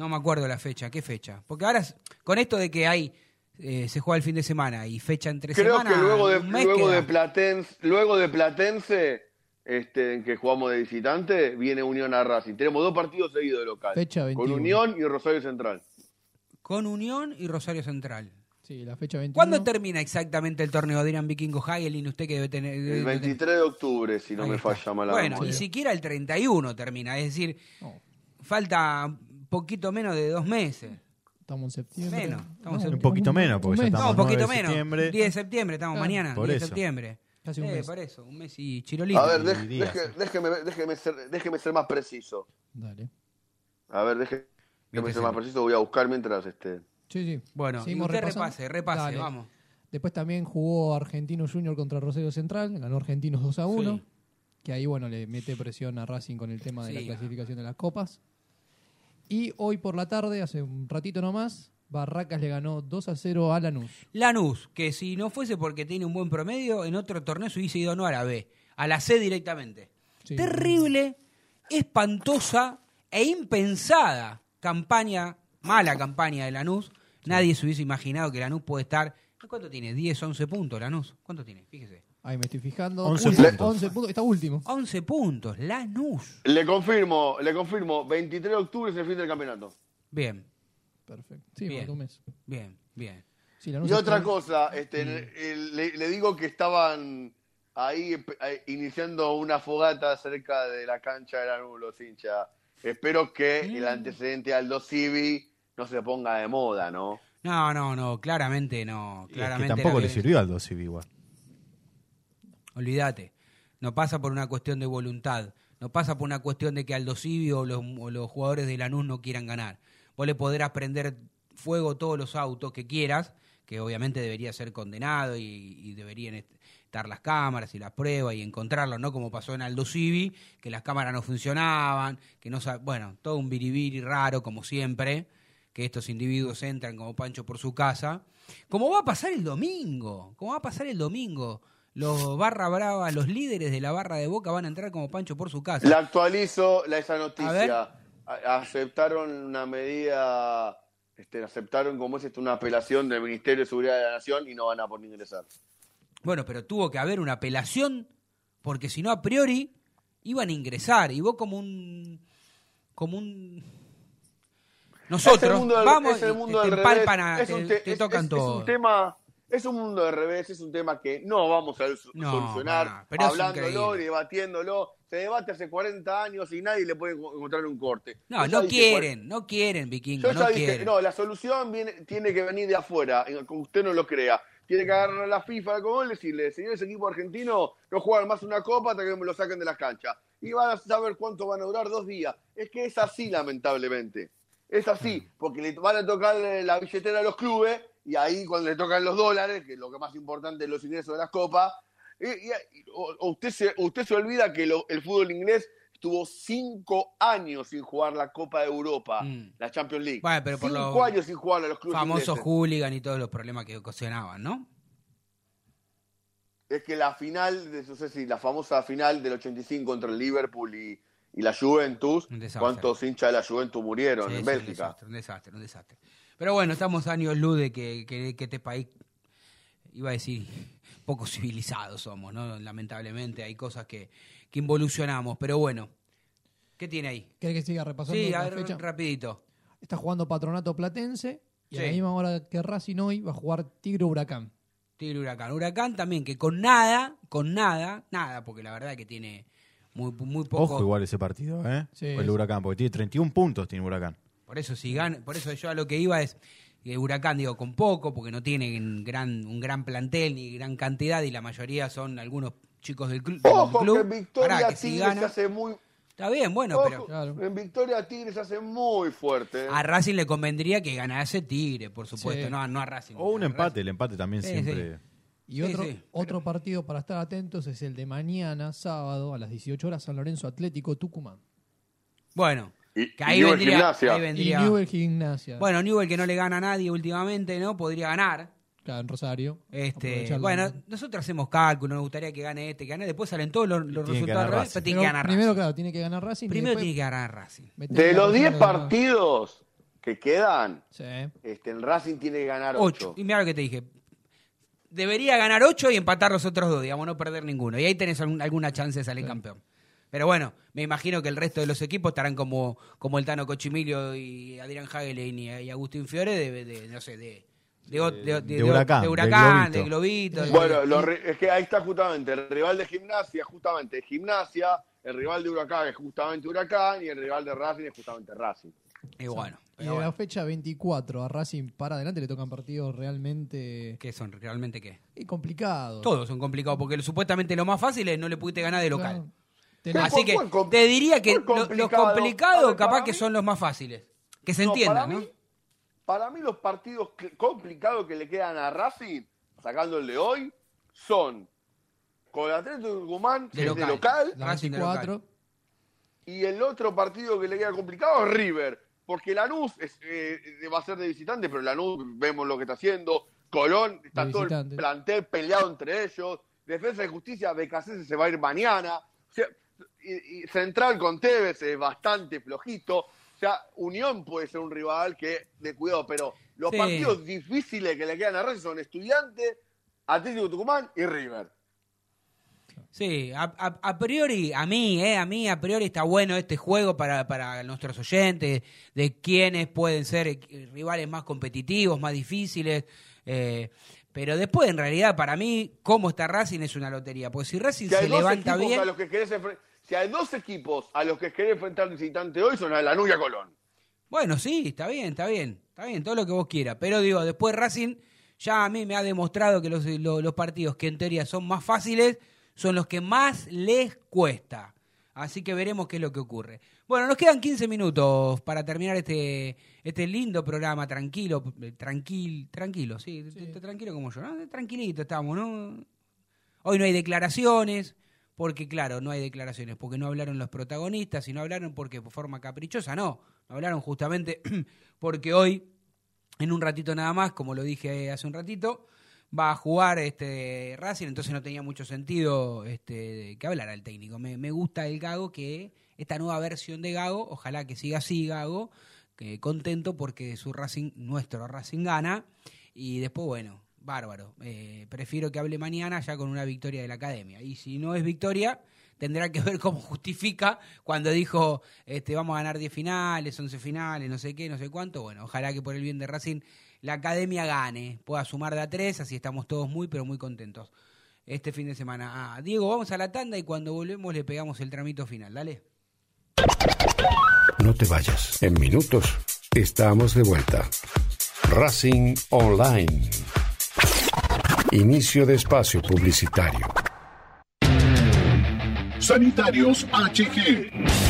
No me acuerdo la fecha. ¿Qué fecha? Porque ahora, con esto de que hay, eh, se juega el fin de semana y fecha entre Creo semana, que luego de, luego queda. de Platense, luego de Platense, este, en que jugamos de visitante, viene Unión a Racing. Tenemos dos partidos seguidos de local. Fecha Con 21. Unión y Rosario Central. Con Unión y Rosario Central. Sí, la fecha 21. ¿Cuándo termina exactamente el torneo? Dirán Vikingo Hagelin, usted que debe tener... El debe tener- 23 de octubre, si no Ahí me está. falla mal la Bueno, memoria. ni siquiera el 31 termina, es decir, No, falta poquito menos de dos meses. estamos en septiembre. Menos, estamos en- Un poquito menos, porque ya mes. No, Estamos un poquito 9 de menos. septiembre. 10 de septiembre, estamos Claro. mañana, Por 10 de eso. septiembre. Casi un Eh, mes. por eso, un mes y chirolito. A ver, deje- días. deje- déjeme, déjeme, ser, déjeme ser más preciso. Dale. A ver, déjeme ser se- más preciso. Voy a buscar mientras este. Sí, sí. Bueno, y Seguimos usted repasando. repase, repase, Dale. vamos. Después también jugó Argentino Junior contra Rosario Central, ganó Argentinos 2 a 1. Sí. Que ahí, bueno, le mete presión a Racing con el tema de Sí. la clasificación de las copas. Y hoy por la tarde, hace un ratito nomás, Barracas le ganó 2 a 0 a Lanús. Lanús, que si no fuese porque tiene un buen promedio, en otro torneo se hubiese ido no a la B, a la C directamente. Sí. Terrible, espantosa e impensada campaña, mala campaña de Lanús. Nadie se hubiese imaginado que Lanús puede estar. ¿Cuánto tiene? 10, 11 puntos Lanús. ¿Cuánto tiene? Fíjese. Ahí me estoy fijando. 11 Último, puntos. 11 puntos. Está último. 11 puntos, Lanús. Le confirmo, le confirmo. 23 de octubre es el fin del campeonato. Bien, Perfecto. Sí, Bien. falta un mes. bien, bien. Sí, Lanús Y otra está- cosa, este, el- le, le digo que estaban ahí eh, iniciando una fogata cerca de la cancha de Lanús, los hinchas. Espero que el antecedente Aldo Civi no se ponga de moda, ¿no? No, no, no, claramente no. Y es que Claramente tampoco le sirvió al 2 igual. Olvídate. No pasa por una cuestión de voluntad. No pasa por una cuestión de que Aldo Civi o los, jugadores de Lanús no quieran ganar. Vos le podrás prender fuego todos los autos que quieras, que obviamente debería ser condenado y, deberían est- estar las cámaras y las pruebas y encontrarlo, ¿no? Como pasó en Aldo Civi, que las cámaras no funcionaban, que no bueno, todo un biribiri raro como siempre, que estos individuos entran como Pancho por su casa. Como va a pasar el domingo, como va a pasar el domingo. Los barra brava, los líderes de la barra de Boca van a entrar como Pancho por su casa. La actualizo la, esa noticia. Aceptaron una medida, este, aceptaron como es esto una apelación del Ministerio de Seguridad de la Nación y no van a poder ingresar. Bueno, pero tuvo que haber una apelación, porque si no, a priori, iban a ingresar. Y vos como un... como un... Es el Nosotros, mundo del- vamos, es el mundo te, empalpan a- Es te, un te- te es- tocan es- es todo. un tema, es un mundo de revés, es un tema que no vamos a No, solucionar pero hablándolo y debatiéndolo. Se debate hace 40 años y nadie le puede enco- encontrar un corte. No, Yo no quieren, no quieren, vikingo, Yo no dije, quieren. no, la solución viene, tiene que venir de afuera, en- que usted no lo crea. Tiene que agarrar a la FIFA como él y decirle, señores equipo argentino, no juegan más una copa hasta que me lo saquen de las canchas. Y van a saber cuánto van a durar dos días. Es que es así, lamentablemente. Es así, porque le van a tocar la billetera a los clubes y ahí cuando le tocan los dólares, que es lo que más importante es los ingresos de las copas, y- y- o- o usted, se, usted se olvida que lo- el fútbol inglés estuvo cinco años sin jugar la Copa de Europa, Mm. la Champions League. Bueno, pero por cinco años sin jugar a los clubes Famosos hooligan y todos los problemas que ocasionaban, ¿no? Es que la final, de, no sé si la famosa final del 85 entre el Liverpool y, y la Juventus. ¿cuántos hinchas de la Juventus murieron Sí, en sí, Bélgica? Un desastre, un desastre, un desastre. Pero bueno, estamos años luz de que, que, que este país, iba a decir, poco civilizados somos, ¿no? Lamentablemente hay cosas que, que involucionamos, pero bueno. ¿Qué tiene ahí? ¿Querés que siga repasando Sí, la a ver, fecha? rapidito. Está jugando Patronato Platense y a Sí. la misma hora que Racing hoy va a jugar Tigre Huracán. Tigre Huracán. Huracán también, que con nada, con nada, nada, porque la verdad que tiene muy, muy poco. Ojo igual ese partido, ¿eh? Sí, el sí. Huracán, porque tiene 31 puntos tiene Huracán. Por eso si gana, por eso yo a lo que iba es que Huracán digo con poco, porque no tiene un gran, un gran plantel ni gran cantidad y la mayoría son algunos chicos del, clu- del Ojo club. que Victoria Pará, que si Tigre se gana, hace muy... está bien, bueno, Ojo, pero Claro. En Victoria Tigre se hace muy fuerte. ¿eh? a Racing le convendría que ganase Tigre, por supuesto, Sí. no, no a Racing. O un A empate, Racing. el empate también Sí, siempre. sí. Y Sí, otro, sí, otro partido para estar atentos es el de mañana, sábado, a las 18 horas, San Lorenzo Atlético Tucumán. Bueno, Y- que ahí Newell's vendría, Gimnasia. ahí Y. Newell Gimnasia. Bueno, Newell que no le gana a nadie últimamente, ¿no? Podría ganar. Claro, en Rosario. Este, bueno, nosotros hacemos cálculo, nos gustaría que gane este, que gane, después salen todos los, los Tiene que resultados ganar al revés, Racing. pero tiene que ganar primero, Racing. claro, tiene que ganar Racing. y Primero tiene que ganar Racing. De los 10 Rosario de- partidos, que quedan, Sí. este, el Racing tiene que ganar 8. 8. Y mira lo que te dije. Debería ganar 8 y empatar los otros dos, digamos, no perder ninguno. Y ahí tenés algún- alguna chance de salir campeón. Pero bueno, me imagino que el resto de los equipos estarán como, como el Tano Cochimilio y Adrián Hagelein y, y Agustín Fiore de, de- no sé, de, de, de- de- de Huracán, de, Huracán, de Globito. Globito. de- Bueno, lo re- es que ahí está justamente el rival de Gimnasia, justamente Gimnasia, el rival de Huracán es justamente Huracán y el rival de Racing es justamente Racing. y bueno, Y de la fecha 24 a Racing para adelante le tocan partidos realmente ¿qué son realmente qué? y complicados. Todos son complicados, porque supuestamente lo más fácil es no le pudiste ganar de local. Claro. Tenés- Así que ¿Cuál com- te diría que lo- los complicado? complicados ver, capaz que mí- son los más fáciles. Que se No, entiendan, para ¿no? Mí, para mí los partidos complicados que le quedan a Racing, sacando el de hoy, son con el Atlético de Tucumán, es de local. local, la Racing de 24. y el otro partido que le queda complicado es River, porque Lanús es, eh, va a ser de visitante, pero Lanús vemos lo que está haciendo, Colón, está De todo el plantel peleado entre ellos, Defensa de Justicia, BKC se va a ir mañana, o sea, y, y Central con Tevez es bastante flojito, o sea, Unión puede ser un rival que, de cuidado, pero los Sí. partidos difíciles que le quedan a Racing son Estudiantes, Atlético Tucumán y River. Sí, a, a- a priori, a mí, eh, a mí a priori está bueno este juego para, para nuestros oyentes, de quiénes pueden ser rivales más competitivos, más difíciles, eh, pero después en realidad para mí cómo está Racing es una lotería, porque si Racing se levanta bien, a los que querés enfre- si hay dos equipos a los que querés enfrentar el visitante hoy son a Lanús y a Colón. bueno, sí, está bien, está bien, está bien, todo lo que vos quieras, pero digo, después Racing ya a mí me ha demostrado que los, lo- los partidos que en teoría son más fáciles son los que más les cuesta. Así que veremos qué es lo que ocurre. Bueno, nos quedan 15 minutos para terminar este, este lindo programa, tranquilo, tranquil, tranquilo, sí, tranquilo como yo, ¿no? Tranquilito estamos, ¿no? Hoy no hay declaraciones, porque claro, no hay declaraciones, porque no hablaron los protagonistas, y no hablaron porque por forma caprichosa, no, no hablaron justamente porque hoy, en un ratito nada más, como lo dije hace un ratito, va a jugar este Racing, entonces no tenía mucho sentido este, que hablara el técnico. Me, me gusta el Gago, que esta nueva versión de Gago, ojalá que siga así Gago, que contento porque su Racing, nuestro Racing gana, y después, bueno, bárbaro. Eh, prefiero que hable mañana ya con una victoria de la academia. Y si no es victoria, tendrá que ver cómo justifica cuando dijo este, vamos a ganar 10 finales, 11 finales, no sé qué, no sé cuánto. Bueno, ojalá que por el bien de Racing la academia gane, pueda sumar de a tres, así estamos todos muy, pero muy contentos. Este fin de semana. Ah, Diego, vamos a la tanda y cuando volvemos le pegamos el tramito final. Dale. No te vayas. En minutos estamos de vuelta. Racing Online. Inicio de espacio publicitario. Sanitarios HG.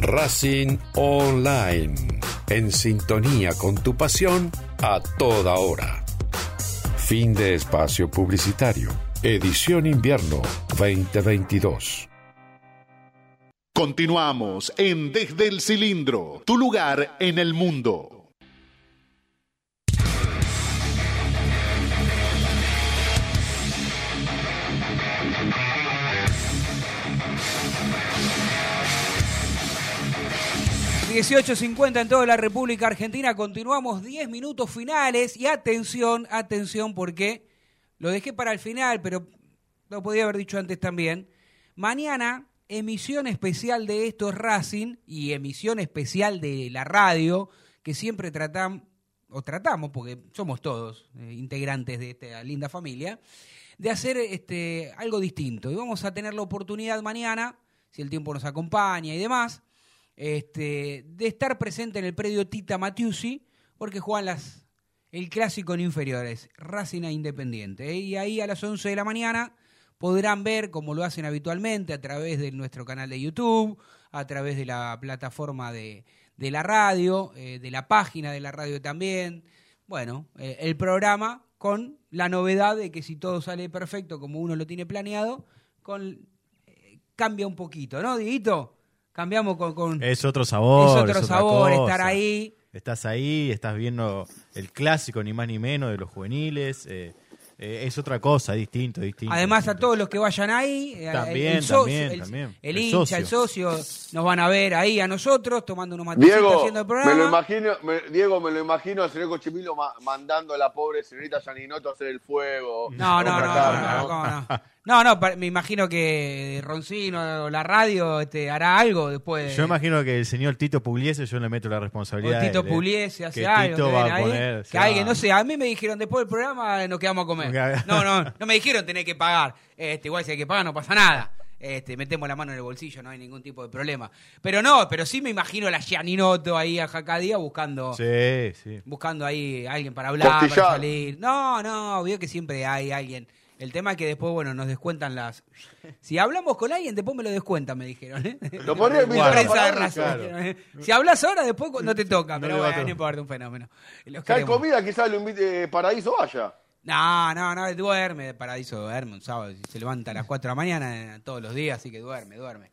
Racing Online. En sintonía con tu pasión a toda hora. Fin de espacio publicitario. Edición invierno 2022. Continuamos en Desde el Cilindro, tu lugar en el mundo. $18.50 en toda la República Argentina. Continuamos 10 minutos finales. Y atención, atención, porque lo dejé para el final, pero lo podía haber dicho antes también. Mañana, emisión especial de Esto es Racing y emisión especial de la radio, que siempre tratamos, o tratamos, porque somos todos eh, integrantes de esta linda familia, de hacer este, algo distinto. Y vamos a tener la oportunidad mañana, si el tiempo nos acompaña y demás, este, de estar presente en el predio Tita Matiusi, porque juegan las, el clásico en inferiores, Racing a Independiente. ¿eh? Y ahí a las 11 de la mañana podrán ver, como lo hacen habitualmente, a través de nuestro canal de YouTube, a través de la plataforma de, de la radio, eh, de la página de la radio también. Bueno, eh, el programa con la novedad de que si todo sale perfecto como uno lo tiene planeado, con, cambia un poquito, ¿no, Dieguito? Cambiamos con... con Es otro sabor. es otro sabor cosa. estar ahí. Estás ahí, estás viendo el clásico, ni más ni menos, de los juveniles. eh, eh, es otra cosa, distinto, distinto. Además, a todos los que vayan ahí, eh, También, el, socio, también, el, también. el El hincha, el socio, nos van a ver ahí a nosotros tomando unos matecitos Diego, haciendo el me programa. lo imagino, me- Diego, me lo imagino al señor Cochimilo ma- mandando a la pobre señorita Yaninoto a hacer el fuego. No, no, no, no, no, cómo no. No, no, me imagino que Roncino o la radio este, hará algo después. Yo imagino que el señor Tito Pugliese, yo le meto la responsabilidad. o Tito de ¿eh? Pugliese hace que algo. Tito que va a ahí, poner. que alguien, no sé, a mí me dijeron después del programa nos quedamos a comer. No, no, no me dijeron tener que pagar. Este, igual si hay que pagar no pasa nada. Este, metemos la mano en el bolsillo, no hay ningún tipo de problema. Pero no, pero sí me imagino la Gianinoto ahí a Jacadía buscando. Sí, sí. buscando ahí a alguien para hablar, Costillar. para salir. No, no, veo que siempre hay alguien. El tema es que después, bueno, nos descuentan las... Si hablamos con alguien, después me lo descuentan, me dijeron. ¿eh? Lo Paraná, Racing, claro. dijeron, ¿eh? Si hablas ahora, después no te toca. No pero bueno, no importa, un fenómeno. Hay comida, quizás lo invite eh, Paraíso vaya. No, no, no, duerme, Paradiso duerme un sábado, se levanta a las 4 de la mañana eh, todos los días, así que duerme, duerme.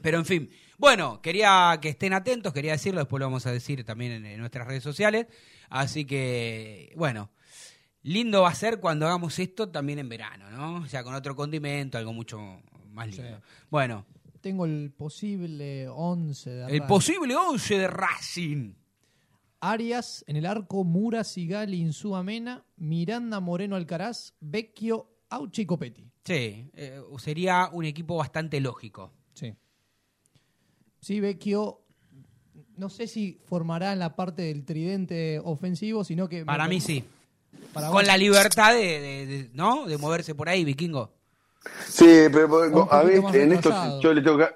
Pero en fin, bueno, quería que estén atentos, quería decirlo, después lo vamos a decir también en, en nuestras redes sociales, así que, bueno, lindo va a ser cuando hagamos esto también en verano, ¿no? O sea, con otro condimento, algo mucho más lindo. Sí. Bueno, Tengo el posible 11 de el Racing. posible 11 de Racing. Arias en el arco, Mura, Sigali, Insúa Miranda, Moreno, Alcaraz, Vecchio, Auchi y Copetti. Sí, eh, sería un equipo bastante lógico. Sí. Sí, Vecchio, no sé si formará en la parte del tridente ofensivo, sino que... Para mí sí. Para Con vos- la libertad de, de- de- ¿no? de moverse por ahí, vikingo. Sí, pero a mí en esto, yo le tengo que-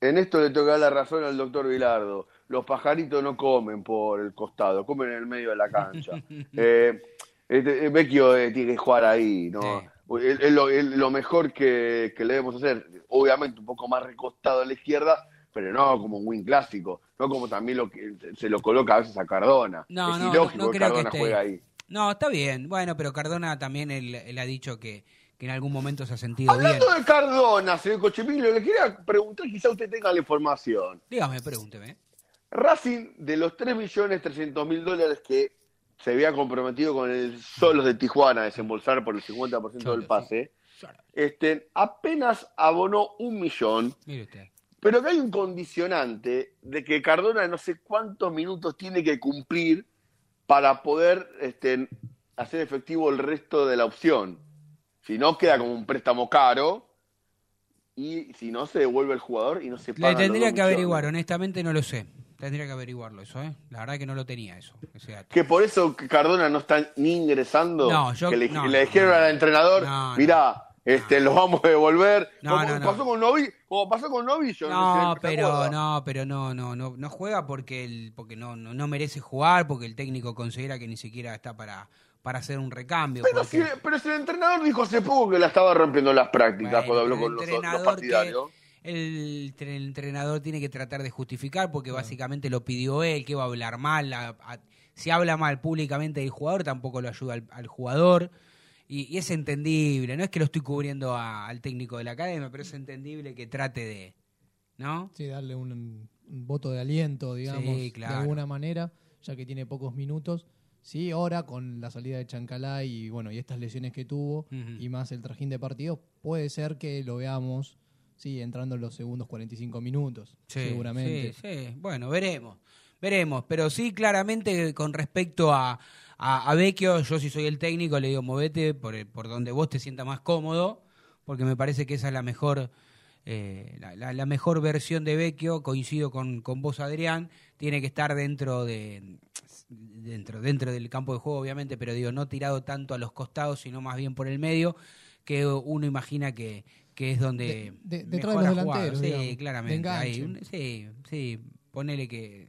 en esto le tengo que dar la razón al doctor Vilardo. Los pajaritos no comen por el costado, comen en el medio de la cancha. eh, este, eh, Vecchio eh, tiene que jugar ahí, ¿no? Es, es lo, es lo mejor que, que le debemos hacer. Obviamente un poco más recostado a la izquierda, pero no como un win clásico, no como también lo que se lo coloca a veces a Cardona. No, es no, ilógico no, no que creo que Cardona esté. juegue ahí. No, está bien. Bueno, pero Cardona también él, él ha dicho que, que en algún momento se ha sentido bien. Hablando de Cardona, señor Cochimilio, le quería preguntar, quizá usted tenga la información. Dígame, pregúnteme. Racing, de los 3.300.000 dólares que se había comprometido con el Solos de Tijuana a desembolsar por el 50% del pase, este, apenas abonó un millón, Mire usted. pero que hay un condicionante de que Cardona no sé cuántos minutos tiene que cumplir para poder este, hacer efectivo el resto de la opción. Si no, queda como un préstamo caro y si no se devuelve el jugador y no se paga. Le tendría que averiguar, honestamente no lo sé. Tendría que averiguarlo eso, ¿eh? La verdad que no lo tenía eso, ese dato. Que por eso Cardona no está ni ingresando. No, yo- que le, no, le dijeron al entrenador, mirá, este, los vamos a devolver. No, como, no, no. pasó con Novi, como pasó con Novillo. No, sé pero no, pero no, no, no, no juega porque el, porque no, no, no merece jugar, porque el técnico considera que ni siquiera está para, para hacer un recambio. Pero porque- si, pero si el entrenador dijo hace poco que la estaba rompiendo en las prácticas Bueno, cuando habló con los, los partidarios. que- el, tre- el entrenador tiene que tratar de justificar porque básicamente lo pidió él, que va a hablar mal. a- a- si habla mal públicamente del jugador, tampoco lo ayuda al, al jugador. Y, y es entendible, no es que lo estoy cubriendo a- al técnico de la academia, pero es entendible que trate de... ¿No? Sí, darle un, un voto de aliento, digamos, Sí, claro. de alguna manera, ya que tiene pocos minutos. Sí, ahora con la salida de Chancalá y bueno, y estas lesiones que tuvo y más el trajín de partidos, puede ser que lo veamos sí, entrando en los segundos 45 minutos, Sí, seguramente. Sí, sí. Bueno, veremos. Veremos. Pero sí, claramente, con respecto a, a, a Vecchio, yo si soy el técnico, le digo, movete por, el- por donde vos te sientas más cómodo, porque me parece que esa es la mejor. eh, la, la- la mejor versión de Vecchio, coincido con, con vos Adrián, tiene que estar dentro de dentro dentro del campo de juego obviamente, pero digo no tirado tanto a los costados, sino más bien por el medio, que uno imagina que, que es donde De- de- detrás de los delanteros, Sí, digamos, claramente. un- sí, sí, ponele que,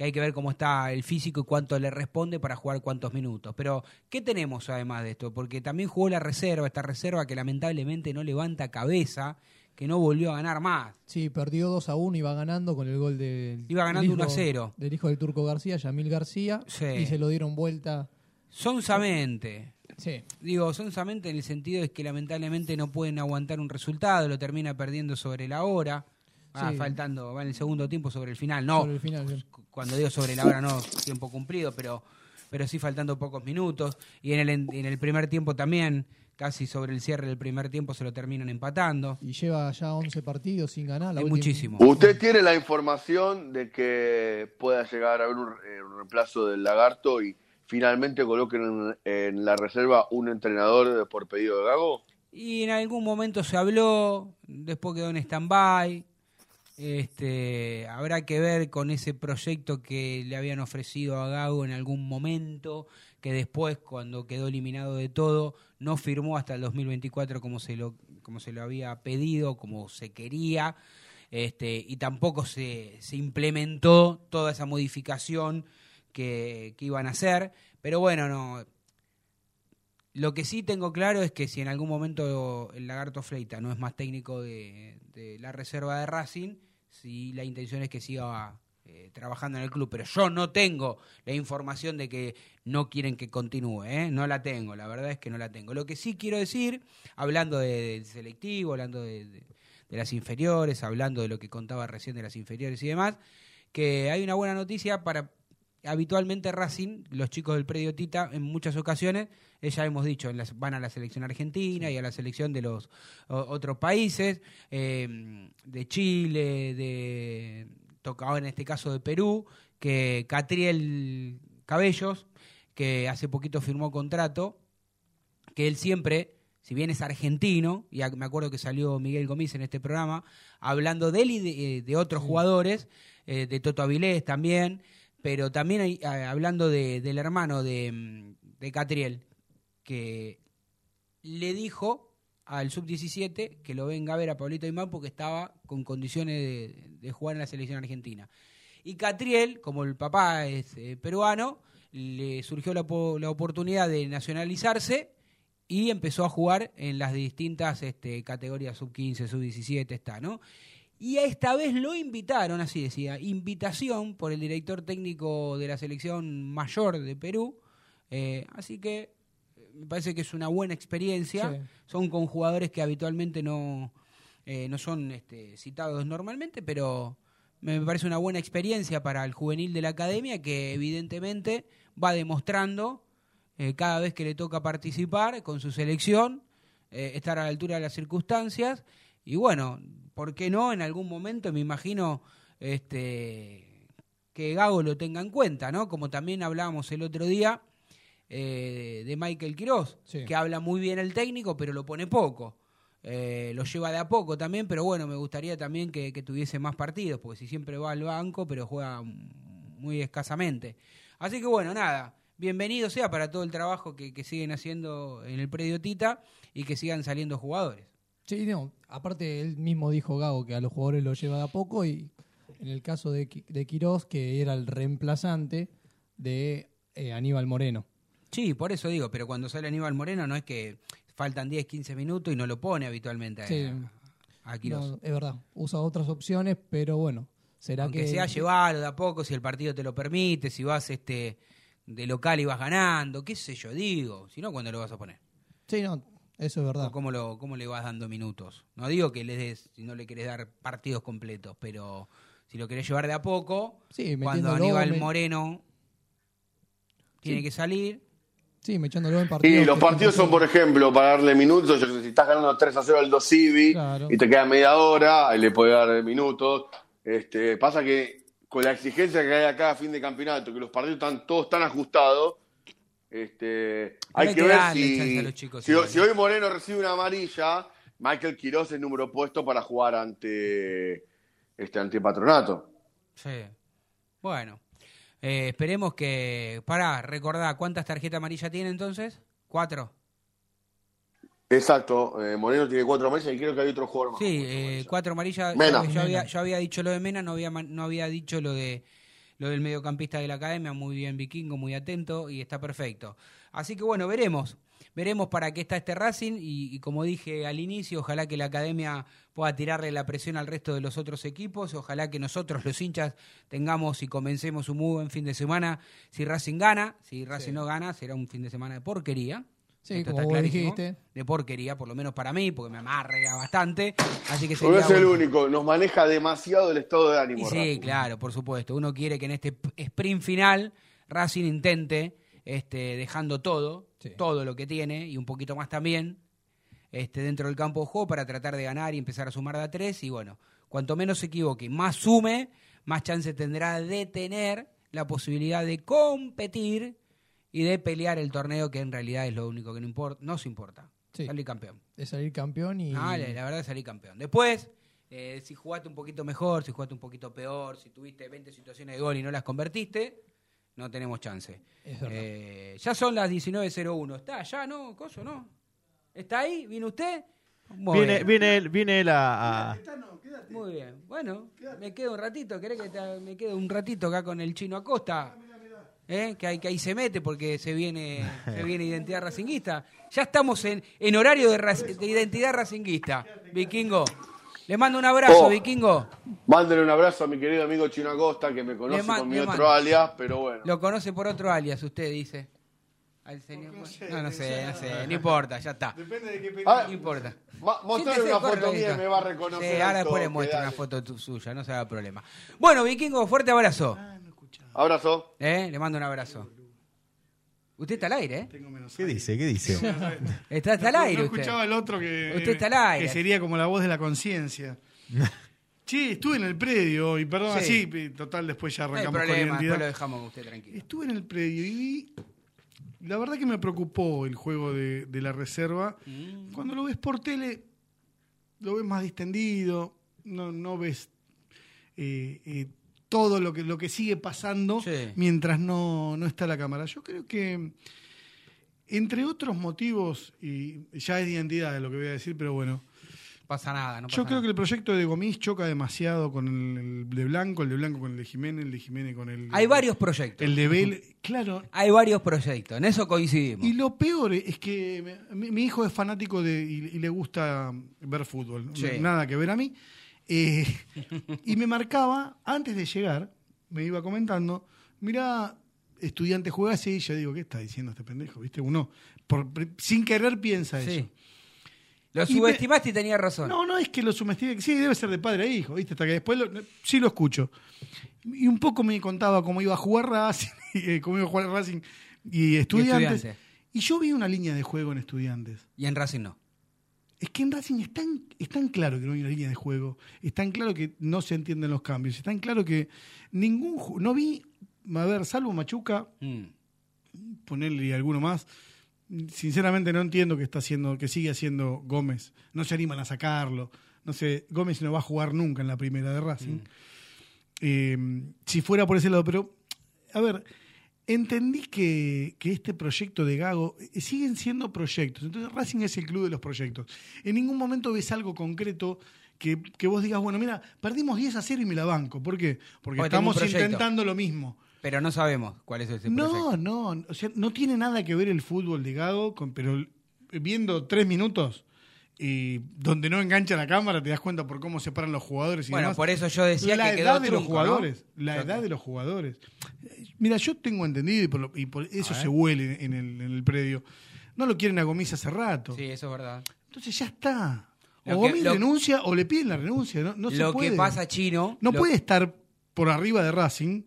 que hay que ver cómo está el físico y cuánto le responde para jugar cuántos minutos. Pero, ¿qué tenemos además de esto? Porque también jugó la reserva, esta reserva que lamentablemente no levanta cabeza, que no volvió a ganar más. Sí, perdió 2 a 1 y va ganando con el gol del. Iba ganando del 1 a hijo- 0. Del hijo del Turco García, Yamil García. Sí. Y se lo dieron vuelta. Sonsamente. Sí. Digo, sonsamente en el sentido es que lamentablemente no pueden aguantar un resultado, lo termina perdiendo sobre la hora. Ah, Sí. faltando, va en el segundo tiempo sobre el final. No, Sobre el final, sí. cuando digo sobre la hora no tiempo cumplido, pero, pero sí faltando pocos minutos. Y en el, en el primer tiempo también, casi sobre el cierre del primer tiempo se lo terminan empatando. Y lleva ya 11 partidos sin ganar. La Es última- muchísimo. ¿Usted tiene la información de que pueda llegar a haber un, eh, un reemplazo del lagarto y finalmente coloquen en, en la reserva un entrenador por pedido de Gago? Y en algún momento se habló, después quedó en stand-by. Este, habrá que ver con ese proyecto que le habían ofrecido a Gago en algún momento, que después, cuando quedó eliminado de todo, no firmó hasta el 2024 como se lo, como se lo había pedido, como se quería, este, y tampoco se, se implementó toda esa modificación que, iban a hacer. Pero bueno, no, lo que sí tengo claro es que si en algún momento el Lagarto Fleita no es más técnico de la reserva de Racing, si la intención es que siga eh, trabajando en el club. Pero yo no tengo la información de que no quieren que continúe, ¿eh? no la tengo, la verdad es que no la tengo. Lo que sí quiero decir, hablando de- del selectivo, hablando de- de las inferiores, hablando de lo que contaba recién de las inferiores y demás, que hay una buena noticia para habitualmente Racing, los chicos del predio Tita, en muchas ocasiones, eh, ya hemos dicho, en las- van a la selección argentina y a la selección de los o- otros países, eh, de Chile, de tocaba en este caso de Perú, que Catriel Cabellos, que hace poquito firmó contrato, que él siempre, si bien es argentino, y me acuerdo que salió Miguel Gomis en este programa, hablando de él y de, eh, de otros jugadores, eh, de Toto Avilés también, pero también hay- a- hablando de- del hermano de, mm, de Catriel, que le dijo al sub-17 que lo venga a ver a Pablito Aymar porque estaba con condiciones de, jugar en la selección argentina. Y Catriel, como el papá es eh, peruano, le surgió la, la oportunidad de nacionalizarse y empezó a jugar en las distintas este, categorías sub-15, sub-17, está, ¿no? Y a esta vez lo invitaron, así decía, invitación por el director técnico de la selección mayor de Perú. Eh, así que eh, me parece que es una buena experiencia. Sí. Son con jugadores que habitualmente no, eh, no son este, citados normalmente, pero me parece una buena experiencia para el juvenil de la academia que evidentemente va demostrando eh, cada vez que le toca participar con su selección, estar a la altura de las circunstancias y bueno, ¿por qué no? En algún momento me imagino este, que Gago lo tenga en cuenta, ¿no? Como también hablábamos el otro día eh, de Michael Quiroz, Sí. que habla muy bien el técnico, pero lo pone poco. eh, lo lleva de a poco también, pero bueno, me gustaría también que, que tuviese más partidos, porque si siempre va al banco, pero juega muy escasamente. Así que bueno, nada, bienvenido sea para todo el trabajo que, que siguen haciendo en el predio Tita y que sigan saliendo jugadores. Sí, no, aparte él mismo dijo Gago que a los jugadores lo lleva de a poco y en el caso de, de Quirós, que era el reemplazante de eh, Aníbal Moreno. Sí, por eso digo, pero cuando sale Aníbal Moreno no es que faltan 10, 15 minutos y no lo pone habitualmente a, Sí. a Quirós. No, es verdad, usa otras opciones, pero bueno, será Aunque que... sea llevarlo de a poco, si el partido te lo permite, si vas este de local y vas ganando, qué sé yo, digo, si no, ¿cuándo lo vas a poner? Sí, no, eso es verdad. O ¿Cómo, lo, ¿Cómo le vas dando minutos? No digo que le des, si no le querés dar partidos completos, pero si lo querés llevar de a poco, Sí, cuando Aníbal me- Moreno tiene Sí. que salir, Sí, me echándolo en partidos. Y los partidos son, por ejemplo, para darle minutos. Si estás ganando 3 a 0 al 2 Civi Claro. y te queda media hora, ahí le puede dar minutos. Este, pasa que con la exigencia que hay acá a fin de campeonato, que los partidos están todos tan ajustados, este, hay, que que ver si, a los chicos, si, hoy Moreno recibe una amarilla, Michael Quiroz es número puesto para jugar ante este ante Patronato. Sí. Bueno, eh, esperemos que. Pará, recordá, ¿cuántas tarjetas amarillas tiene entonces? ¿Cuatro? Exacto, eh, Moreno tiene cuatro amarillas y creo que hay otro jugador más. Sí, eh, cuatro amarillas. Mena. Yo, había, yo había dicho lo de Mena, no había, no había dicho lo de lo del mediocampista de la academia. Muy bien, Vikingo, muy atento y está perfecto. Así que bueno, veremos. Veremos para qué está este Racing y, y como dije al inicio, ojalá que la academia pueda tirarle la presión al resto de los otros equipos. Ojalá que nosotros, los hinchas, tengamos y comencemos un muy buen fin de semana. Si Racing gana, si Racing no gana, será un fin de semana de porquería. Sí, Esto como está vos clarísimo. dijiste. De porquería, por lo menos para mí, porque me amarga bastante. Así que No sería es el bueno. único, nos maneja demasiado el estado de Y ánimo. sí, Racing. claro, por supuesto. Uno quiere que en este sprint final Racing intente, este, dejando todo, Sí. todo lo que tiene y un poquito más también, este, dentro del campo de juego para tratar de ganar y empezar a sumar de a tres. Y bueno, cuanto menos se equivoque, y más sume, más chance tendrá de tener la posibilidad de competir y de pelear el torneo, que en realidad es lo único que no importa, nos importa. Sí. Salir campeón. De salir campeón y... Ah, la, la verdad es salir campeón. Después, eh, si jugaste un poquito mejor, si jugaste un poquito peor, si tuviste 20 situaciones de gol y no las convertiste, no tenemos chance. Es verdad. Eh, ya son las 19.01. ¿Está ya, no? ¿Coso, no? ¿Está ahí? ¿Viene usted? Muy Viene, bien. viene él, viene él a, a- Muy bien. Bueno, me quedo un ratito. ¿Querés que te- me quede un ratito acá con el chino Acosta? ¿Eh? Que, ahí, que ahí se mete porque se viene, se viene identidad racinguista. Ya estamos en, en horario de, de identidad racinguista. Vikingo. Le mando un abrazo, Oh. Vikingo. Mándale un abrazo a mi querido amigo Chino Acosta, que me conoce con mi otro mando. alias, pero bueno. Lo conoce por otro alias, usted dice. Al señor- No, no sé, no sé. No importa, ya está. Ah, No importa. mostrarle una foto mía y me va a reconocer. Sí, ahora después le muestro una foto suya, no se haga problema. Bueno, Vikingo, fuerte abrazo. Abrazo. ¿Eh? Le mando un abrazo. Usted está al aire, ¿eh? Tengo menos ¿Qué aire. dice? ¿Qué dice? Está, está al No- aire No usted. escuchaba el otro que, Usted está al aire. que sería como la voz de la conciencia. Che, estuve en el predio y perdón, Sí. así, total, después ya No hay arrancamos con la problema, identidad. después lo dejamos con usted tranquilo. Estuve en el predio y vi. La verdad que me preocupó el juego de, de la reserva. Mm. Cuando lo ves por tele, lo ves más distendido, no, no ves eh, eh, todo lo que, lo que sigue pasando Sí. mientras no, no está la cámara. Yo creo que, entre otros motivos, y ya es de identidad de lo que voy a decir, pero bueno, Pasa nada, no pasa yo creo nada. que el proyecto de Gomis choca demasiado con el, el de Blanco, el de Blanco con el de Jiménez, el de Jiménez con el... Hay varios proyectos. El de Bel, claro. Hay varios proyectos, en eso coincidimos. Y lo peor es que mi, mi hijo es fanático de y, y le gusta ver fútbol, Sí. nada que ver a mí. Eh, y me marcaba, antes de llegar, me iba comentando, mira, estudiante juega así, y yo digo, ¿qué está diciendo este pendejo? ¿Viste? Uno, por- sin querer piensa Sí. eso. Lo Y me- subestimaste y tenía razón. No, no es que lo subestime, sí, debe ser de padre a hijo, ¿viste? Hasta que después lo- sí lo escucho. Y un poco me contaba cómo iba a jugar Racing, eh, cómo iba a jugar Racing y estudiantes. Estudiantes. Y yo vi una línea de juego en estudiantes. Y en Racing no. Es que en Racing es tan, es tan claro que no hay una línea de juego, es tan claro que no se entienden los cambios, es tan claro que ningún... No vi, a ver, salvo Machuca, Mm. ponerle alguno más, sinceramente no entiendo qué está haciendo, que sigue haciendo Gómez. No se animan a sacarlo. No sé, Gómez no va a jugar nunca en la primera de Racing. Eh, si fuera por ese lado, pero, a ver, entendí que, que este proyecto de Gago eh, siguen siendo proyectos. Entonces, Racing es el club de los proyectos. En ningún momento ves algo concreto que, que vos digas, bueno, mira, perdimos 10 a 0 y me la banco. ¿Por qué? Porque, estamos intentando lo mismo. Pero no sabemos cuál es ese No, proyecto. no, o sea, no tiene nada que ver el fútbol de Gago, con, pero viendo tres minutos y donde no engancha la cámara te das cuenta por cómo se paran los jugadores y Bueno, demás. por eso yo decía la que quedó edad de los jugadores, ¿no? la edad de los jugadores. Mira, yo tengo entendido y por, lo- y por eso se huele en el, en el predio. No lo quieren a Gomis hace rato. Sí, eso es verdad. Entonces ya está. O Gomis renuncia o le piden la renuncia. No, no se lo puede. que pasa, Chino. No puede estar por arriba de Racing,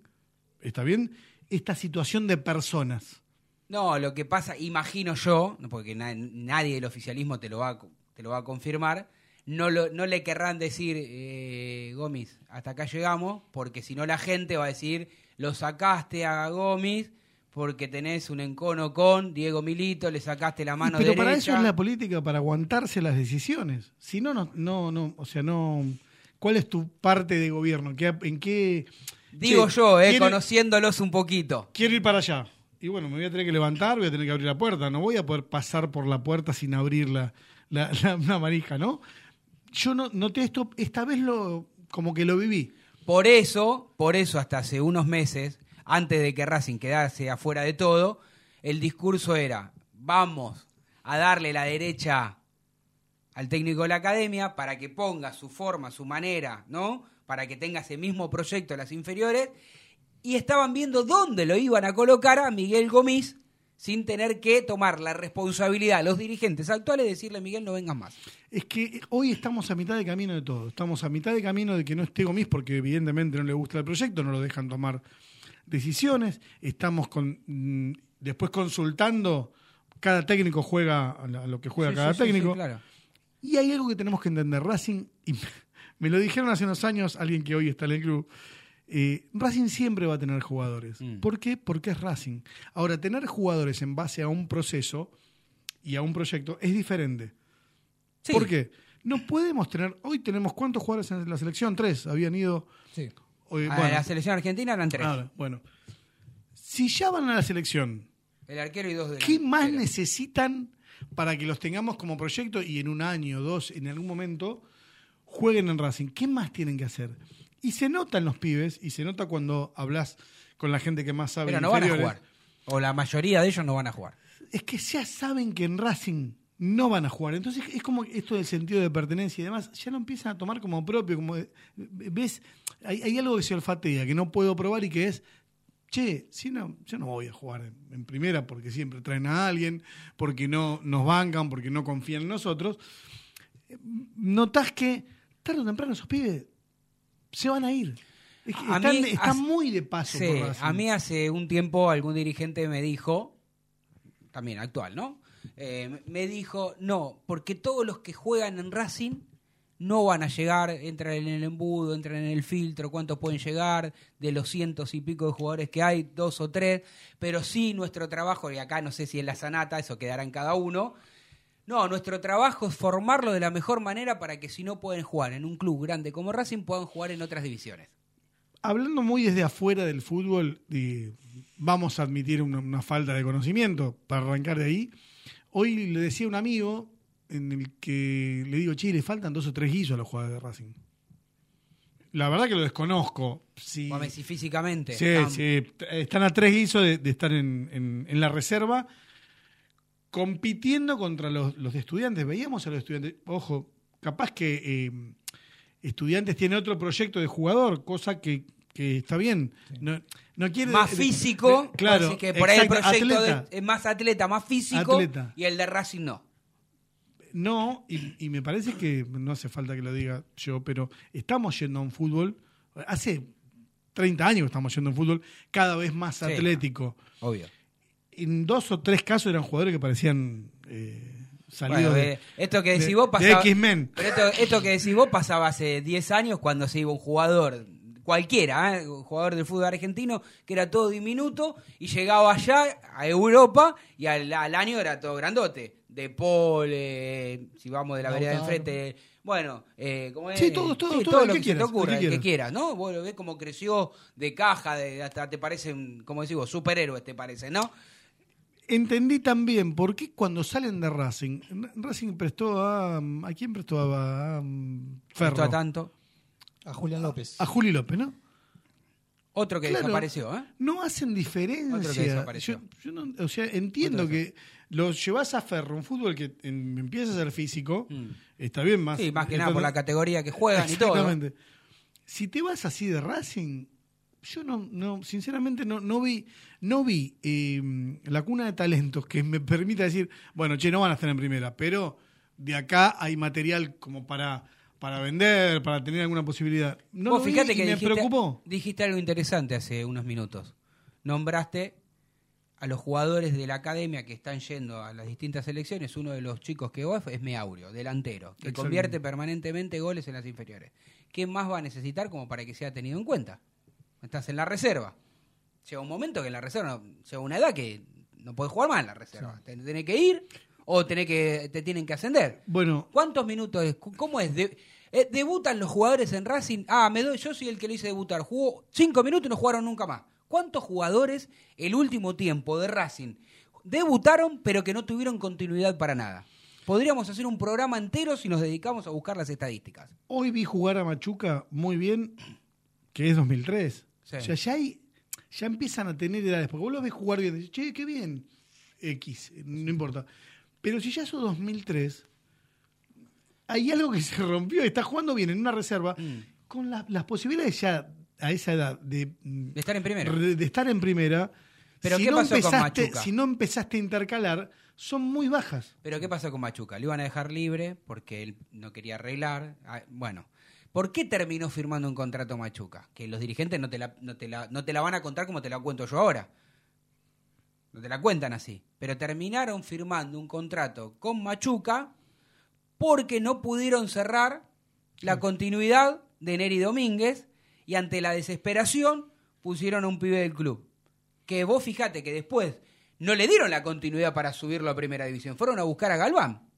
¿está bien? Esta situación de personas. No, lo que pasa, imagino yo, porque na- nadie del oficialismo te lo va, a te lo va a confirmar, no, lo, no le querrán decir, eh, Gómez, hasta acá llegamos, porque si no la gente va a decir, lo sacaste a Gómez porque tenés un encono con Diego Milito, le sacaste la mano Pero derecha. para eso es la política, para aguantarse las decisiones. Si no, no, no, no, o sea, no. ¿Cuál es tu parte de gobierno? ¿Qué- ¿En qué? Digo Che, yo, eh, quiero- conociéndolos un poquito. Quiero ir para allá. Y bueno, me voy a tener que levantar, voy a tener que abrir la puerta. No voy a poder pasar por la puerta sin abrir la, la, ¿no? Yo no noté esto, esta vez lo como que lo viví. Por eso, por eso hasta hace unos meses, antes de que Racing quedase afuera de todo, el discurso era, vamos a darle la derecha al técnico de la academia para que ponga su forma, su manera, ¿no? Para que tenga ese mismo proyecto las inferiores. Y estaban viendo dónde lo iban a colocar a Miguel Gomis sin tener que tomar la responsabilidad los dirigentes actuales de decirle, Miguel, no vengas más. Es que hoy estamos a mitad de camino de todo. Estamos a mitad de camino de que no esté Gomis porque evidentemente no le gusta el proyecto, no lo dejan tomar decisiones. Estamos con, mm, después consultando, cada técnico juega a a lo que juega Sí, cada sí, sí, sí, técnico. claro. Y hay algo que tenemos que entender. Racing, y me lo dijeron hace unos años alguien que hoy está en el club, eh, Racing siempre va a tener jugadores. Mm. ¿Por qué? Porque es Racing. Ahora, tener jugadores en base a un proceso y a un proyecto es diferente. Sí. ¿Por qué? No podemos tener, hoy tenemos cuántos jugadores en la selección, tres, habían ido... Sí. hoy- A bueno, la selección argentina eran tres. ahora, bueno. Si ya van a la selección, El arquero y dos de ¿Qué más necesitan para que los tengamos como proyecto y en un año, dos, en algún momento, jueguen en Racing? ¿Qué más tienen que hacer? Y se nota en los pibes, y se nota cuando hablas con la gente que más sabe. Pero no van a jugar. O la mayoría de ellos no van a jugar. Es que ya saben que en Racing no van a jugar. Entonces es como esto del sentido de pertenencia y demás, ya lo empiezan a tomar como propio. como ¿Ves? Hay, hay algo que se olfatea, que no puedo probar y que es, che, si no, yo no voy a jugar en, en primera porque siempre traen a alguien, porque no nos bancan, porque no confían en nosotros. Notás que tarde o temprano esos pibes se van a ir. Es que A están, mí están hace- muy de paso Sí, por a mí hace un tiempo algún dirigente me dijo, también actual, ¿no? Eh, me dijo, no, porque todos los que juegan en Racing no van a llegar, entran en el embudo, entran en el filtro, cuántos pueden llegar, de los cientos y pico de jugadores que hay, dos o tres, pero sí nuestro trabajo, y acá no sé si es la sanata, eso quedará en cada uno, no, nuestro trabajo es formarlo de la mejor manera para que si no pueden jugar en un club grande como Racing, puedan jugar en otras divisiones. hablando muy desde afuera del fútbol, y vamos a admitir una, una falta de conocimiento para arrancar de ahí. Hoy le decía a un amigo en el que le digo, che, le faltan dos o tres guisos a los jugadores de Racing. La verdad que lo desconozco. Si, físicamente. sí, Están- sí, están a tres guisos de, de estar en, en- en la reserva compitiendo contra los, los estudiantes. Veíamos a los estudiantes, ojo, capaz que eh, estudiantes tiene otro proyecto de jugador, cosa que, que está bien. No, no quiere más de- físico, de- claro, así que por ahí el exacto, proyecto atleta. es más atleta, más físico, Atleta. y el de Racing no. No, y, y me parece que no hace falta que lo diga yo, pero estamos yendo a un fútbol, hace 30 años que estamos yendo a un fútbol cada vez más Sí, atlético. Obvio. En dos o tres casos eran jugadores que parecían eh, salidos Bueno, de, eh, esto que decís de- vos de pasaba. X-Men. Pero esto, esto que decís vos pasaba hace 10 años cuando se iba un jugador cualquiera, ¿eh? jugador del fútbol argentino, que era todo diminuto y llegaba allá a Europa y al, al año era todo grandote. De Paul, eh, si vamos de la vereda de enfrente, bueno, eh, ¿cómo es? Sí, todos, todos, todos, el lo que que, se te quieras, el ocurra, que el que quieras. ¿no? Vos lo ves como creció de caja, de, hasta te parecen, como decimos, superhéroes, te parece, ¿no? Entendí también por qué cuando salen de Racing, Racing prestó a. ¿A quién prestó a, a, um, Ferro? Esto a tanto. A Julián López. A Juli López, ¿no? Otro que Claro, desapareció, ¿eh? No hacen Otro que diferencia. desapareció. Yo, yo no- o sea, entiendo Otro que lo llevas a Ferro, un fútbol que en- empieza a ser físico, está bien más. Mm. Sí, más que nada por la categoría que juegan y todo. Exactamente. Si te vas así de Racing, yo no, no sinceramente no, no vi, no vi eh, la cuna de talentos que me permita decir, bueno, che, no van a estar en primera, pero de acá hay material como para, para vender, para tener alguna posibilidad. No Vos lo vi fíjate y que me preocupó. dijiste algo interesante hace unos minutos. Nombraste a los jugadores de la academia que están yendo a las distintas selecciones. Uno de los chicos que va es Meaurio, delantero, que convierte permanentemente goles en las inferiores. ¿Qué más va a necesitar como para que sea tenido en cuenta? Estás en la reserva. Llega un momento que en la reserva, no- llega una edad que no puedes jugar más en la reserva. Te- Tenés que ir o tenés que, te tienen que ascender. Bueno, ¿Cuántos minutos es? ¿Cómo es? De- eh, ¿Debutan los jugadores en Racing? Ah, me doy, yo soy el que lo hice debutar. Jugó cinco minutos y no jugaron nunca más. ¿Cuántos jugadores el último tiempo de Racing debutaron pero que no tuvieron continuidad para nada? Podríamos hacer un programa entero si nos dedicamos a buscar las estadísticas. hoy vi jugar a Machuca muy bien, que es 2003. Sí. O sea, ya, hay, ya empiezan a tener edades, porque vos lo ves jugar bien, decís, che, qué bien, X, no importa. Pero si ya sos 2003, hay algo que se rompió, está jugando bien en una reserva, Mm. con la- las posibilidades ya a esa edad de, De estar en primera. de estar en primera. Pero si ¿qué no pasó con empezaste, Machuca? Si no empezaste a intercalar, son muy bajas. Pero ¿qué pasó con Machuca? Lo iban a dejar libre porque él no quería arreglar. Ah, Bueno, ¿por qué terminó firmando un contrato Machuca? Que los dirigentes no te la, no te la, no te la van a contar como te la cuento yo ahora. No te la cuentan así. Pero terminaron firmando un contrato con Machuca porque no pudieron cerrar la continuidad de Neri Domínguez y ante la desesperación pusieron a un pibe del club. Que vos fijate que después no le dieron la continuidad para subirlo a primera división. Fueron a buscar a Galván.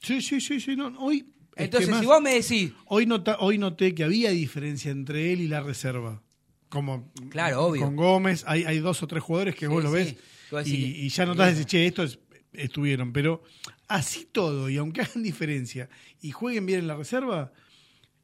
Sí, sí, sí, sí. No, hoy, es que Entonces, más- si vos me decís, Hoy, nota- hoy noté que había diferencia entre él y la reserva. Como Claro, obvio. con Gómez, hay, hay dos o tres jugadores que Sí, vos lo sí. ves y, decís, y ya notás decir, che, estos estuvieron. Pero así todo, y aunque hagan diferencia y jueguen bien en la reserva,